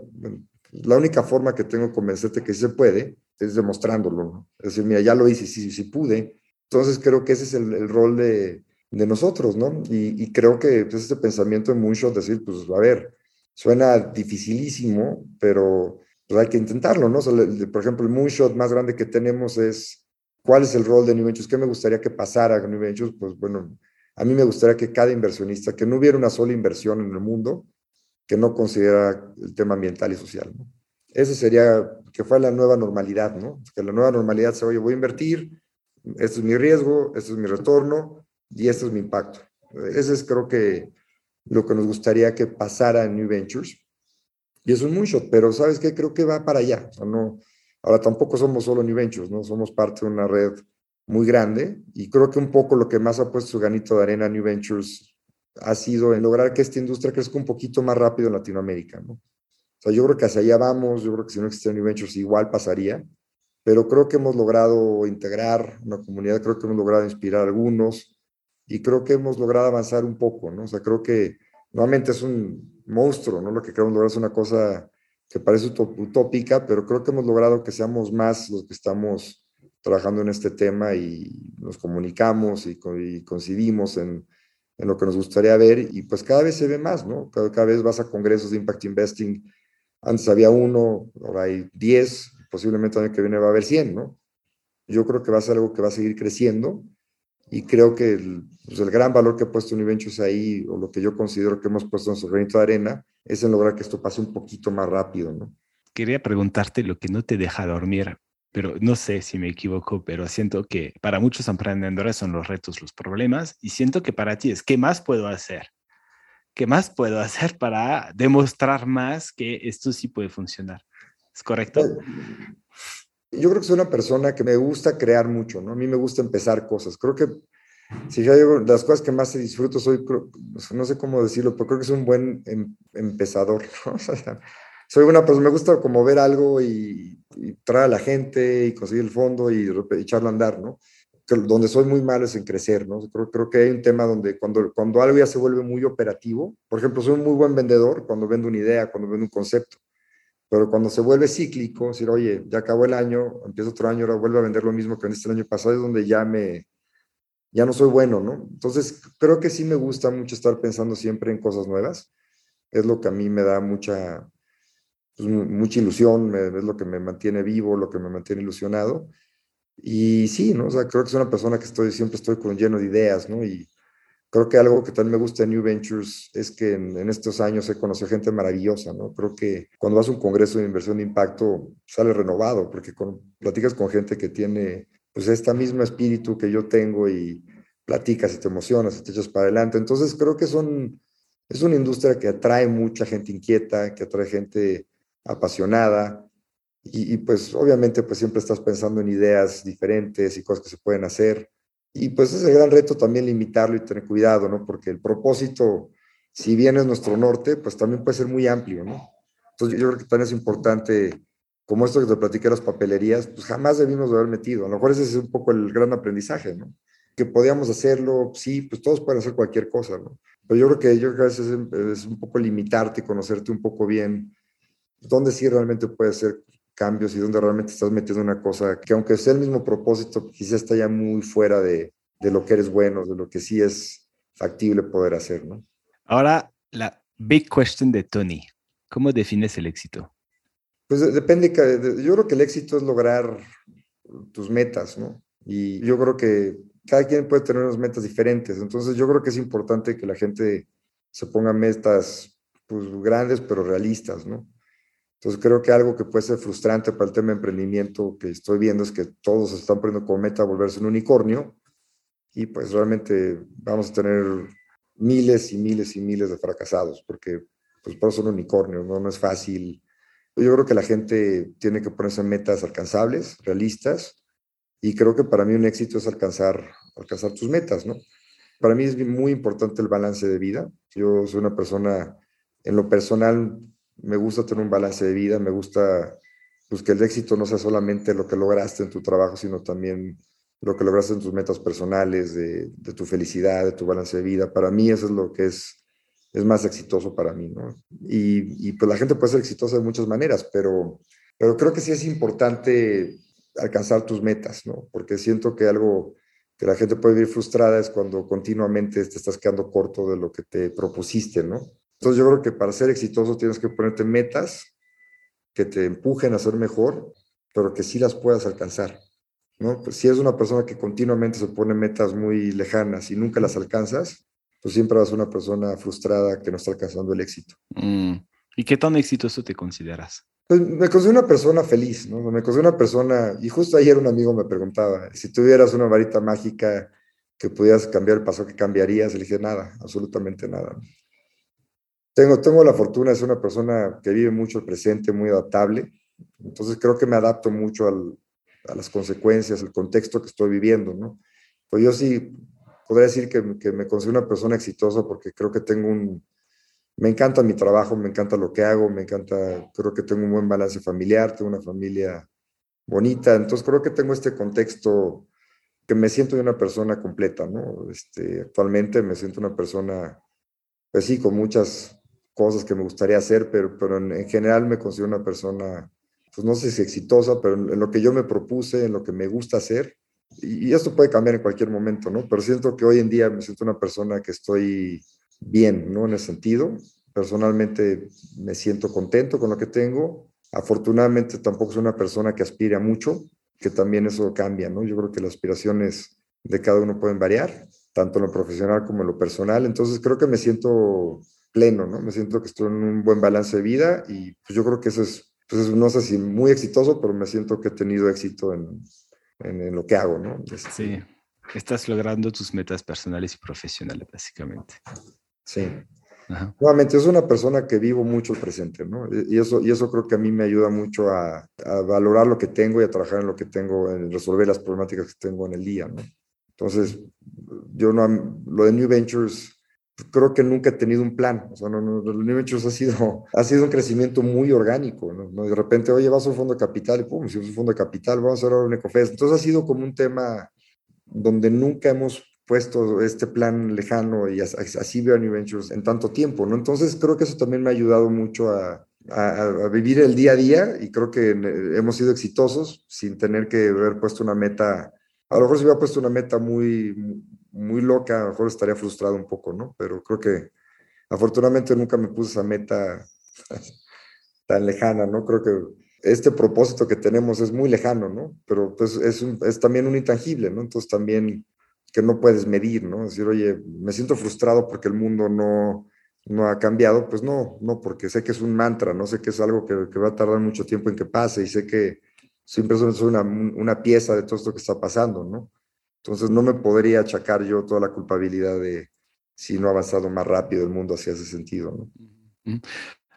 A: La única forma que tengo de convencerte que sí se puede es demostrándolo. Es decir, mira, ya lo hice, sí, sí pude. Entonces creo que ese es el, rol de, de, nosotros, ¿no? Y, creo que pues, este pensamiento de Moonshot, decir, pues, a ver, suena dificilísimo, pero pues, hay que intentarlo, ¿no? Por ejemplo, el Moonshot más grande que tenemos es, ¿cuál es el rol de New Ventures? ¿Qué me gustaría que pasara con New Ventures? Pues, bueno, a mí me gustaría que cada inversionista, que no hubiera una sola inversión en el mundo, que no considera el tema ambiental y social. ¿no? Ese sería que fue la nueva normalidad, ¿no? Que la nueva normalidad se, oye, voy a invertir, este es mi riesgo, este es mi retorno y este es mi impacto. Ese es creo que lo que nos gustaría que pasara en New Ventures. Y es un moonshot, pero ¿sabes qué? Creo que va para allá. No, ahora tampoco somos solo New Ventures, ¿no? Somos parte de una red muy grande y creo que un poco lo que más ha puesto su granito de arena New Ventures ha sido en lograr que esta industria crezca un poquito más rápido en Latinoamérica, ¿no? O sea, yo creo que hacia allá vamos, yo creo que si no existiera New Ventures igual pasaría, pero creo que hemos logrado integrar una comunidad, creo que hemos logrado inspirar a algunos y creo que hemos logrado avanzar un poco, ¿no? O sea, creo que nuevamente es un monstruo, ¿no? Lo que queremos lograr es una cosa que parece utópica, pero creo que hemos logrado que seamos más los que estamos trabajando en este tema y nos comunicamos y, y coincidimos en, en lo que nos gustaría ver y pues cada vez se ve más, ¿no? Cada, vez vas a congresos de Impact Investing, antes había uno, ahora hay 10, posiblemente el año que viene va a haber 100, ¿no? Yo creo que va a ser algo que va a seguir creciendo y creo que el, pues el gran valor que ha puesto Univentus ahí, o lo que yo considero que hemos puesto en su granito de arena, es en lograr que esto pase un poquito más rápido, ¿no?
B: Quería preguntarte lo que no te deja dormir pero no sé si me equivoco, pero siento que para muchos emprendedores son los retos, los problemas, y siento que para ti es, ¿qué más puedo hacer? ¿Qué más puedo hacer para demostrar más que esto sí puede funcionar? ¿Es correcto?
A: Yo creo que soy una persona que me gusta crear mucho, ¿no? A mí me gusta empezar cosas. Creo que, si yo digo, las cosas que más disfruto soy, no sé cómo decirlo, pero creo que soy un buen em, empezador, ¿no? O sea, soy una persona, me gusta como ver algo y, y traer a la gente y conseguir el fondo y, y echarlo a andar, ¿no? Que, donde soy muy malo es en crecer, ¿no? Creo, creo que hay un tema donde cuando, cuando algo ya se vuelve muy operativo, por ejemplo, soy un muy buen vendedor cuando vendo una idea, cuando vendo un concepto, pero cuando se vuelve cíclico, decir, oye, ya acabó el año, empiezo otro año, ahora vuelvo a vender lo mismo que vendiste el año pasado, es donde ya me, ya no soy bueno, ¿no? Entonces, creo que sí me gusta mucho estar pensando siempre en cosas nuevas, es lo que a mí me da mucha, pues, mucha ilusión, me, es lo que me mantiene vivo, lo que me mantiene ilusionado. Y sí, ¿no? O sea, creo que es una persona que estoy, siempre estoy con lleno de ideas, ¿no? Y creo que algo que también me gusta de New Ventures es que en, estos años he conocido gente maravillosa, ¿no? Creo que cuando vas a un congreso de inversión de impacto sale renovado, porque con, platicas con gente que tiene pues este mismo espíritu que yo tengo y platicas y te emocionas y te echas para adelante. Entonces creo que son, es una industria que atrae mucha gente inquieta, que atrae gente apasionada y, pues obviamente pues siempre estás pensando en ideas diferentes y cosas que se pueden hacer. Y pues es el gran reto también limitarlo y tener cuidado, ¿no? Porque el propósito, si bien es nuestro norte, pues también puede ser muy amplio, ¿no? Entonces yo creo que también es importante, como esto que te platiqué las papelerías, pues jamás debimos de haber metido. A lo mejor ese es un poco el gran aprendizaje, ¿no? Que podíamos hacerlo, sí, pues todos pueden hacer cualquier cosa, ¿no? Pero yo creo que yo creo que a veces es un poco limitarte y conocerte un poco bien dónde sí realmente puede ser cambios y dónde realmente estás metiendo una cosa que aunque sea el mismo propósito, quizás está ya muy fuera de, de lo que eres bueno, de lo que sí es factible poder hacer, ¿no?
B: Ahora, la big question de Tony. ¿Cómo defines el éxito?
A: Pues depende, yo creo que el éxito es lograr tus metas, ¿no? Y yo creo que cada quien puede tener unas metas diferentes, entonces yo creo que es importante que la gente se ponga metas pues grandes pero realistas, ¿no? Entonces creo que algo que puede ser frustrante para el tema de emprendimiento que estoy viendo es que todos se están poniendo como meta volverse un unicornio y pues realmente vamos a tener miles y miles y miles de fracasados porque pues por eso son unicornios, ¿no? no es fácil. Yo creo que la gente tiene que ponerse metas alcanzables, realistas y creo que para mí un éxito es alcanzar, alcanzar tus metas, ¿no? Para mí es muy importante el balance de vida. Yo soy una persona, en lo personal, me gusta tener un balance de vida, me gusta pues, que el éxito no sea solamente lo que lograste en tu trabajo, sino también lo que lograste en tus metas personales, de, tu felicidad, de tu balance de vida. Para mí eso es lo que es, es más exitoso para mí, ¿no? Y, y pues la gente puede ser exitosa de muchas maneras, pero, pero creo que sí es importante alcanzar tus metas, ¿no? Porque siento que algo que la gente puede vivir frustrada es cuando continuamente te estás quedando corto de lo que te propusiste, ¿no? Entonces yo creo que para ser exitoso tienes que ponerte metas que te empujen a ser mejor, pero que sí las puedas alcanzar. ¿no? Pues si es una persona que continuamente se pone metas muy lejanas y nunca las alcanzas, pues siempre vas a una persona frustrada que no está alcanzando el éxito.
B: Mm. ¿Y qué tan exitoso te consideras?
A: Pues me considero una persona feliz, ¿no? Me considero una persona, y justo ayer un amigo me preguntaba, si tuvieras una varita mágica que pudieras cambiar el paso, ¿qué cambiarías? Le dije, nada, absolutamente nada. Tengo, tengo la fortuna de ser una persona que vive mucho el presente, muy adaptable. Entonces creo que me adapto mucho a las consecuencias, al contexto que estoy viviendo, ¿no? Pues yo sí podría decir que, que me considero una persona exitosa porque creo que tengo un... Me encanta mi trabajo, me encanta lo que hago, me encanta, creo que tengo un buen balance familiar, tengo una familia bonita, entonces creo que tengo este contexto que me siento de una persona completa, ¿no? Este, actualmente me siento una persona, pues sí, con muchas cosas que me gustaría hacer, pero, pero en, general me considero una persona, pues no sé si exitosa, pero en, lo que yo me propuse, en lo que me gusta hacer, y, esto puede cambiar en cualquier momento, ¿no? Pero siento que hoy en día me siento una persona que estoy bien, ¿no? En ese sentido. Personalmente me siento contento con lo que tengo. Afortunadamente tampoco soy una persona que aspira mucho, que también eso cambia, ¿no? Yo creo que las aspiraciones de cada uno pueden variar, tanto en lo profesional como en lo personal. Entonces creo que me siento pleno, ¿no? Me siento que estoy en un buen balance de vida y pues yo creo que eso es, pues no sé si muy exitoso, pero me siento que he tenido éxito en, en, lo que hago, ¿no?
B: Este, sí, estás logrando tus metas personales y profesionales, básicamente.
A: Sí. Nuevamente, es una persona que vivo mucho el presente, ¿no? Y eso, y eso creo que a mí me ayuda mucho a, a, valorar lo que tengo y a trabajar en lo que tengo, en resolver las problemáticas que tengo en el día, ¿no? Entonces, yo no, lo de New Ventures creo que nunca he tenido un plan. O sea, no, no, el New Ventures ha sido, ha sido un crecimiento muy orgánico. ¿no? De repente, oye, vas a un fondo de capital y pum, es un fondo de capital, vamos a hacer ahora un Ecofest. Entonces ha sido como un tema donde nunca hemos puesto este plan lejano y así veo a New Ventures en tanto tiempo, ¿no? Entonces creo que eso también me ha ayudado mucho a, a, vivir el día a día y creo que hemos sido exitosos sin tener que haber puesto una meta. A lo mejor si hubiera puesto una meta muy, muy loca, a lo mejor estaría frustrado un poco, ¿no? Pero creo que afortunadamente nunca me puse esa meta tan lejana, ¿no? Creo que este propósito que tenemos es muy lejano, ¿no? Pero pues es, es también un intangible, ¿no? Entonces también que no puedes medir, ¿no? Decir, oye, me siento frustrado porque el mundo no, no ha cambiado, pues no, no, porque sé que es un mantra, no sé que es algo que, que va a tardar mucho tiempo en que pase y sé que siempre es una, una pieza de todo esto que está pasando, ¿no? Entonces no me podría achacar yo toda la culpabilidad de si no ha avanzado más rápido el mundo hacia ese sentido, ¿no?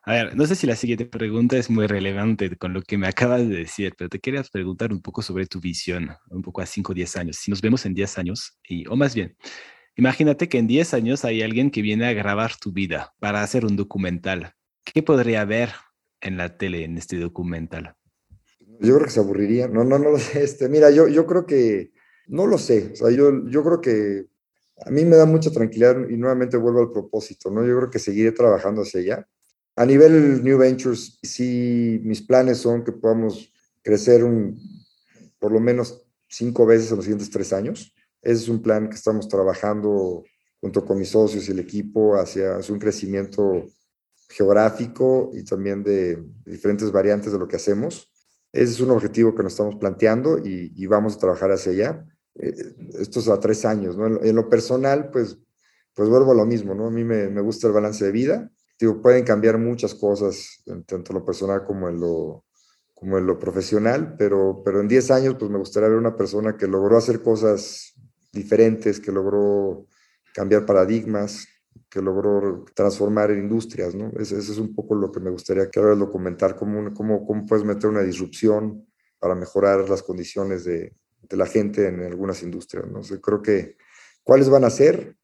B: A ver, no sé si la siguiente pregunta es muy relevante con lo que me acabas de decir, pero te quería preguntar un poco sobre tu visión, un poco a 5 o 10 años. Si nos vemos en 10 años, y, o más bien, imagínate que en 10 años hay alguien que viene a grabar tu vida para hacer un documental. ¿Qué podría ver en la tele en este documental?
A: Yo creo que se aburriría. No, no, no lo sé. Este, mira, yo, yo creo que, no lo sé. O sea, yo, yo creo que a mí me da mucha tranquilidad y nuevamente vuelvo al propósito, ¿no? Yo creo que seguiré trabajando hacia allá a nivel New Ventures, sí, mis planes son que podamos crecer un, por lo menos cinco veces en los siguientes tres años. Ese es un plan que estamos trabajando junto con mis socios y el equipo hacia, un crecimiento geográfico y también de diferentes variantes de lo que hacemos. Ese es un objetivo que nos estamos planteando y, vamos a trabajar hacia allá. Eh, esto es a tres años, ¿no? En, lo personal, pues, pues vuelvo a lo mismo, ¿no? A mí me, me gusta el balance de vida digo, pueden cambiar muchas cosas, tanto en lo personal como en lo, como en lo profesional, pero, pero en 10 años pues me gustaría ver una persona que logró hacer cosas diferentes, que logró cambiar paradigmas, que logró transformar industrias, ¿no? Ese, es un poco lo que me gustaría que ahora documentar, cómo, cómo, cómo puedes meter una disrupción para mejorar las condiciones de, de la gente en algunas industrias, ¿no? creo que, ¿cuáles van a ser?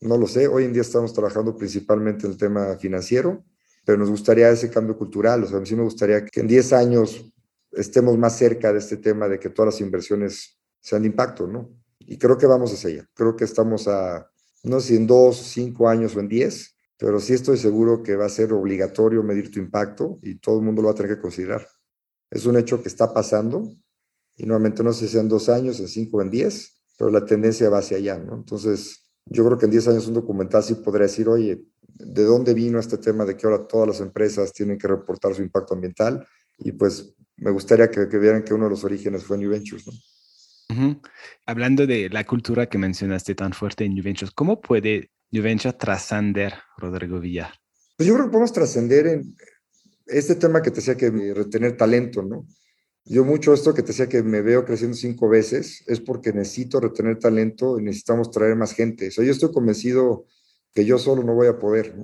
A: No lo sé, hoy en día estamos trabajando principalmente en el tema financiero, pero nos gustaría ese cambio cultural, o sea, a mí sí me gustaría que en 10 años estemos más cerca de este tema de que todas las inversiones sean de impacto, ¿no? Y creo que vamos hacia allá. Creo que estamos a, no sé si en dos, cinco años o en diez, pero sí estoy seguro que va a ser obligatorio medir tu impacto y todo el mundo lo va a tener que considerar. Es un hecho que está pasando y nuevamente no sé si en dos años, en cinco o en diez, pero la tendencia va hacia allá, ¿no? Entonces, yo creo que en 10 años un documental sí podría decir, oye, ¿de dónde vino este tema de que ahora todas las empresas tienen que reportar su impacto ambiental? Y pues me gustaría que, vieran que uno de los orígenes fue New Ventures, ¿no?
B: Hablando de la cultura que mencionaste tan fuerte en New Ventures, ¿cómo puede New Ventures trascender, Rodrigo Villar?
A: Pues yo creo que podemos trascender en este tema que te decía que retener talento, ¿no? Yo mucho esto que te decía que me veo creciendo cinco veces es porque necesito retener talento y necesitamos traer más gente. O sea, yo estoy convencido que yo solo no voy a poder.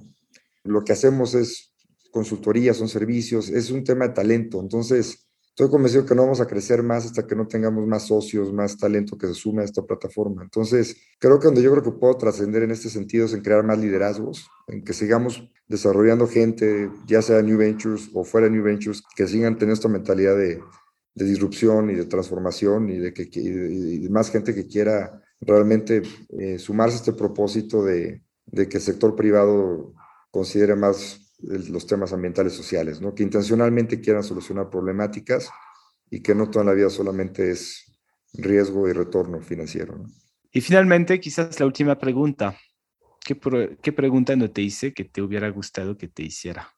A: Lo que hacemos es consultoría, son servicios, es un tema de talento. Entonces, estoy convencido que no vamos a crecer más hasta que no tengamos más socios, más talento que se sume a esta plataforma. Entonces, creo que donde yo creo que puedo trascender en este sentido es en crear más liderazgos, en que sigamos desarrollando gente, ya sea New Ventures o fuera de New Ventures, que sigan teniendo esta mentalidad de de disrupción y de transformación y de, que, y más gente que quiera realmente eh, sumarse a este propósito de, de, que el sector privado considere más los temas ambientales sociales, ¿no? que intencionalmente quieran solucionar problemáticas y que no toda la vida solamente es riesgo y retorno financiero. ¿no?
B: Y finalmente, quizás la última pregunta. ¿Qué, ¿Qué pregunta no te hice que te hubiera gustado que te hiciera?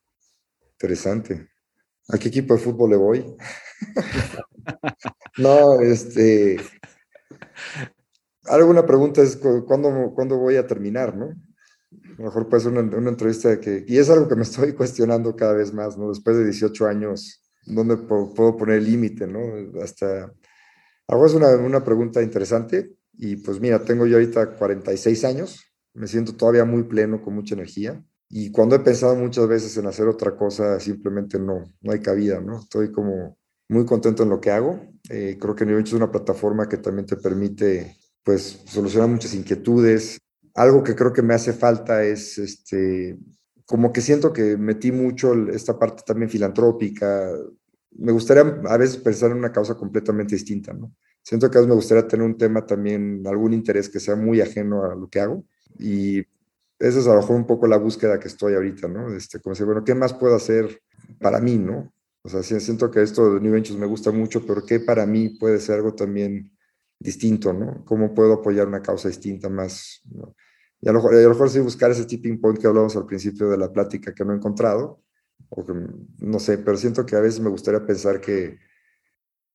A: Interesante. ¿A qué equipo de fútbol le voy? no, este. Alguna pregunta es ¿cuándo, cuándo voy a terminar, ¿no? A lo mejor puede ser una, una, entrevista que. Y es algo que me estoy cuestionando cada vez más, ¿no? Después de 18 años, ¿dónde puedo, poner el límite, ¿no? Hasta. Algo es una, una pregunta interesante. Y pues mira, tengo yo ahorita 46 años, me siento todavía muy pleno, con mucha energía. Y cuando he pensado muchas veces en hacer otra cosa, simplemente no, no hay cabida, ¿no? Estoy como muy contento en lo que hago. Eh, creo que New es una plataforma que también te permite, pues, solucionar muchas inquietudes. Algo que creo que me hace falta es, este, como que siento que metí mucho esta parte también filantrópica. Me gustaría a veces pensar en una causa completamente distinta. Siento que a veces me gustaría tener un tema también, algún interés que sea muy ajeno a lo que hago. Y esa es a lo mejor un poco la búsqueda que estoy ahorita, ¿no? Este, como decir, bueno, ¿qué más puedo hacer para mí, ¿no? O sea, siento que esto de New Ventures me gusta mucho, pero ¿qué para mí puede ser algo también distinto, ¿no? ¿Cómo puedo apoyar una causa distinta más? Y a lo, mejor, a lo mejor sí buscar ese tipping point que hablamos al principio de la plática que no he encontrado, o que, no sé, pero siento que a veces me gustaría pensar que,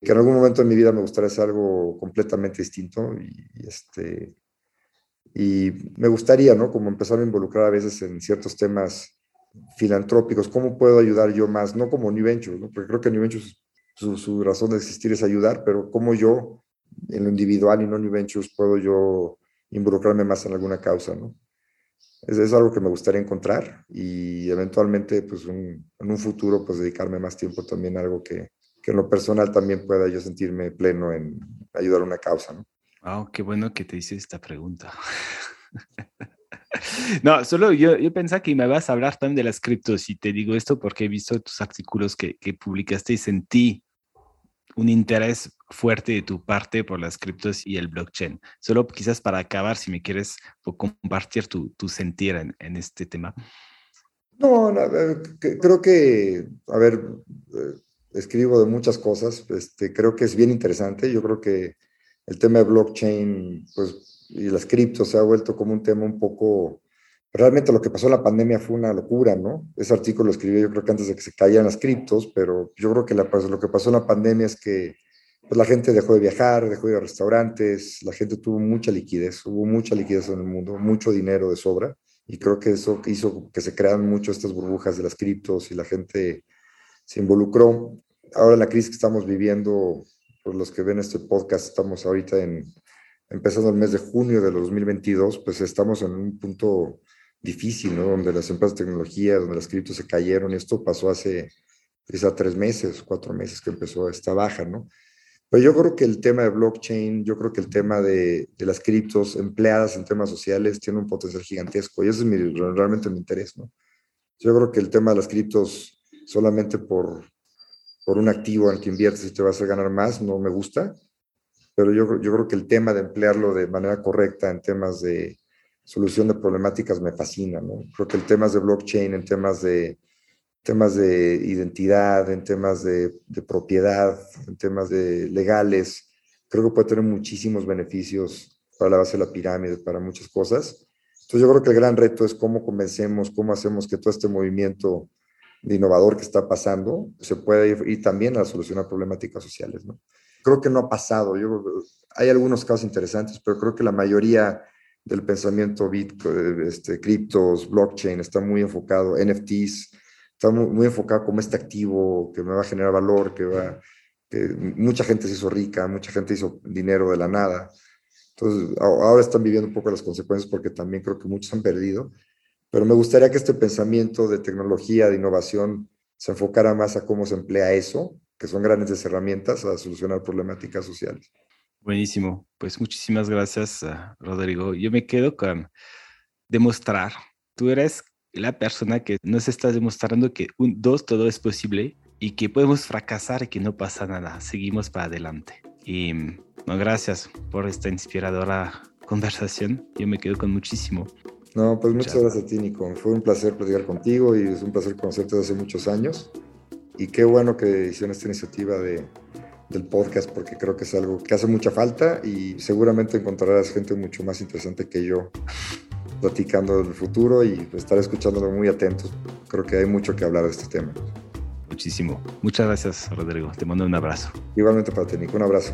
A: que en algún momento en mi vida me gustaría hacer algo completamente distinto y, este, y me gustaría, ¿no? Como empezar a involucrar a veces en ciertos temas filantrópicos, ¿cómo puedo ayudar yo más? No como New Ventures, ¿no? Porque creo que New Ventures, su, razón de existir es ayudar, pero cómo yo, en lo individual y no New Ventures, puedo yo involucrarme más en alguna causa, ¿no? Es, es algo que me gustaría encontrar y eventualmente, pues en un futuro, pues dedicarme más tiempo también a algo que, que en lo personal también pueda yo sentirme pleno en ayudar a una causa, ¿no?
B: Oh, qué bueno que te hice esta pregunta. No, solo yo, yo pensaba que me vas a hablar también de las criptos y te digo esto porque he visto tus artículos que, que publicaste y sentí un interés fuerte de tu parte por las criptos y el blockchain. Solo quizás para acabar, si me quieres compartir tu, tu sentir en, en, este tema.
A: No, no creo que, a ver, eh, escribo de muchas cosas, este, creo que es bien interesante, yo creo que el tema de blockchain, pues, y las criptos se ha vuelto como un tema un poco, realmente lo que pasó en la pandemia fue una locura, ¿no? Ese artículo lo escribí yo creo que antes de que se caían las criptos, pero yo creo que la, pues, lo que pasó en la pandemia es que pues, la gente dejó de viajar, dejó de ir a restaurantes, la gente tuvo mucha liquidez, hubo mucha liquidez en el mundo, mucho dinero de sobra, y creo que eso hizo que se crearan mucho estas burbujas de las criptos y la gente se involucró. Ahora la crisis que estamos viviendo, por los que ven este podcast, estamos ahorita en, empezando el mes de junio de 2022, pues estamos en un punto difícil, ¿no? Donde las empresas de tecnología, donde las criptos se cayeron, y esto pasó hace quizá tres meses, cuatro meses que empezó esta baja, ¿no? Pero yo creo que el tema de blockchain, yo creo que el tema de, de las criptos empleadas en temas sociales tiene un potencial gigantesco y ese es mi, realmente mi interés, ¿no? Yo creo que el tema de las criptos solamente por, por un activo en que inviertes y te vas a ganar más, no me gusta, pero yo, yo creo que el tema de emplearlo de manera correcta en temas de solución de problemáticas me fascina, ¿no? Creo que el tema de blockchain, en temas de temas de identidad, en temas de, de, propiedad, en temas de legales. Creo que puede tener muchísimos beneficios para la base de la pirámide, para muchas cosas. Entonces yo creo que el gran reto es cómo convencemos, cómo hacemos que todo este movimiento de innovador que está pasando se pueda ir también a solucionar problemáticas sociales. ¿no? Creo que no ha pasado. Yo, hay algunos casos interesantes, pero creo que la mayoría del pensamiento Bitcoin, este, criptos, blockchain está muy enfocado, NFTs, está muy, muy, enfocado como este activo que me va a generar valor, que va, que mucha gente se hizo rica, mucha gente hizo dinero de la nada. Entonces, ahora están viviendo un poco las consecuencias porque también creo que muchos han perdido, pero me gustaría que este pensamiento de tecnología, de innovación, se enfocara más a cómo se emplea eso, que son grandes herramientas a solucionar problemáticas sociales.
B: Buenísimo, pues muchísimas gracias, Rodrigo. Yo me quedo con demostrar, tú eres la persona que nos está demostrando que un, dos, todo es posible y que podemos fracasar y que no pasa nada, seguimos para adelante. Y no, gracias por esta inspiradora conversación, yo me quedo con muchísimo.
A: No, pues muchas, muchas gracias a ti, Nico. Fue un placer platicar contigo y es un placer conocerte desde hace muchos años. Y qué bueno que hicieron esta iniciativa de, del podcast porque creo que es algo que hace mucha falta y seguramente encontrarás gente mucho más interesante que yo platicando del futuro y estar escuchándolo muy atentos. Creo que hay mucho que hablar de este tema.
B: Muchísimo. Muchas gracias, Rodrigo. Te mando un abrazo.
A: Igualmente para ti, Nico. Un abrazo.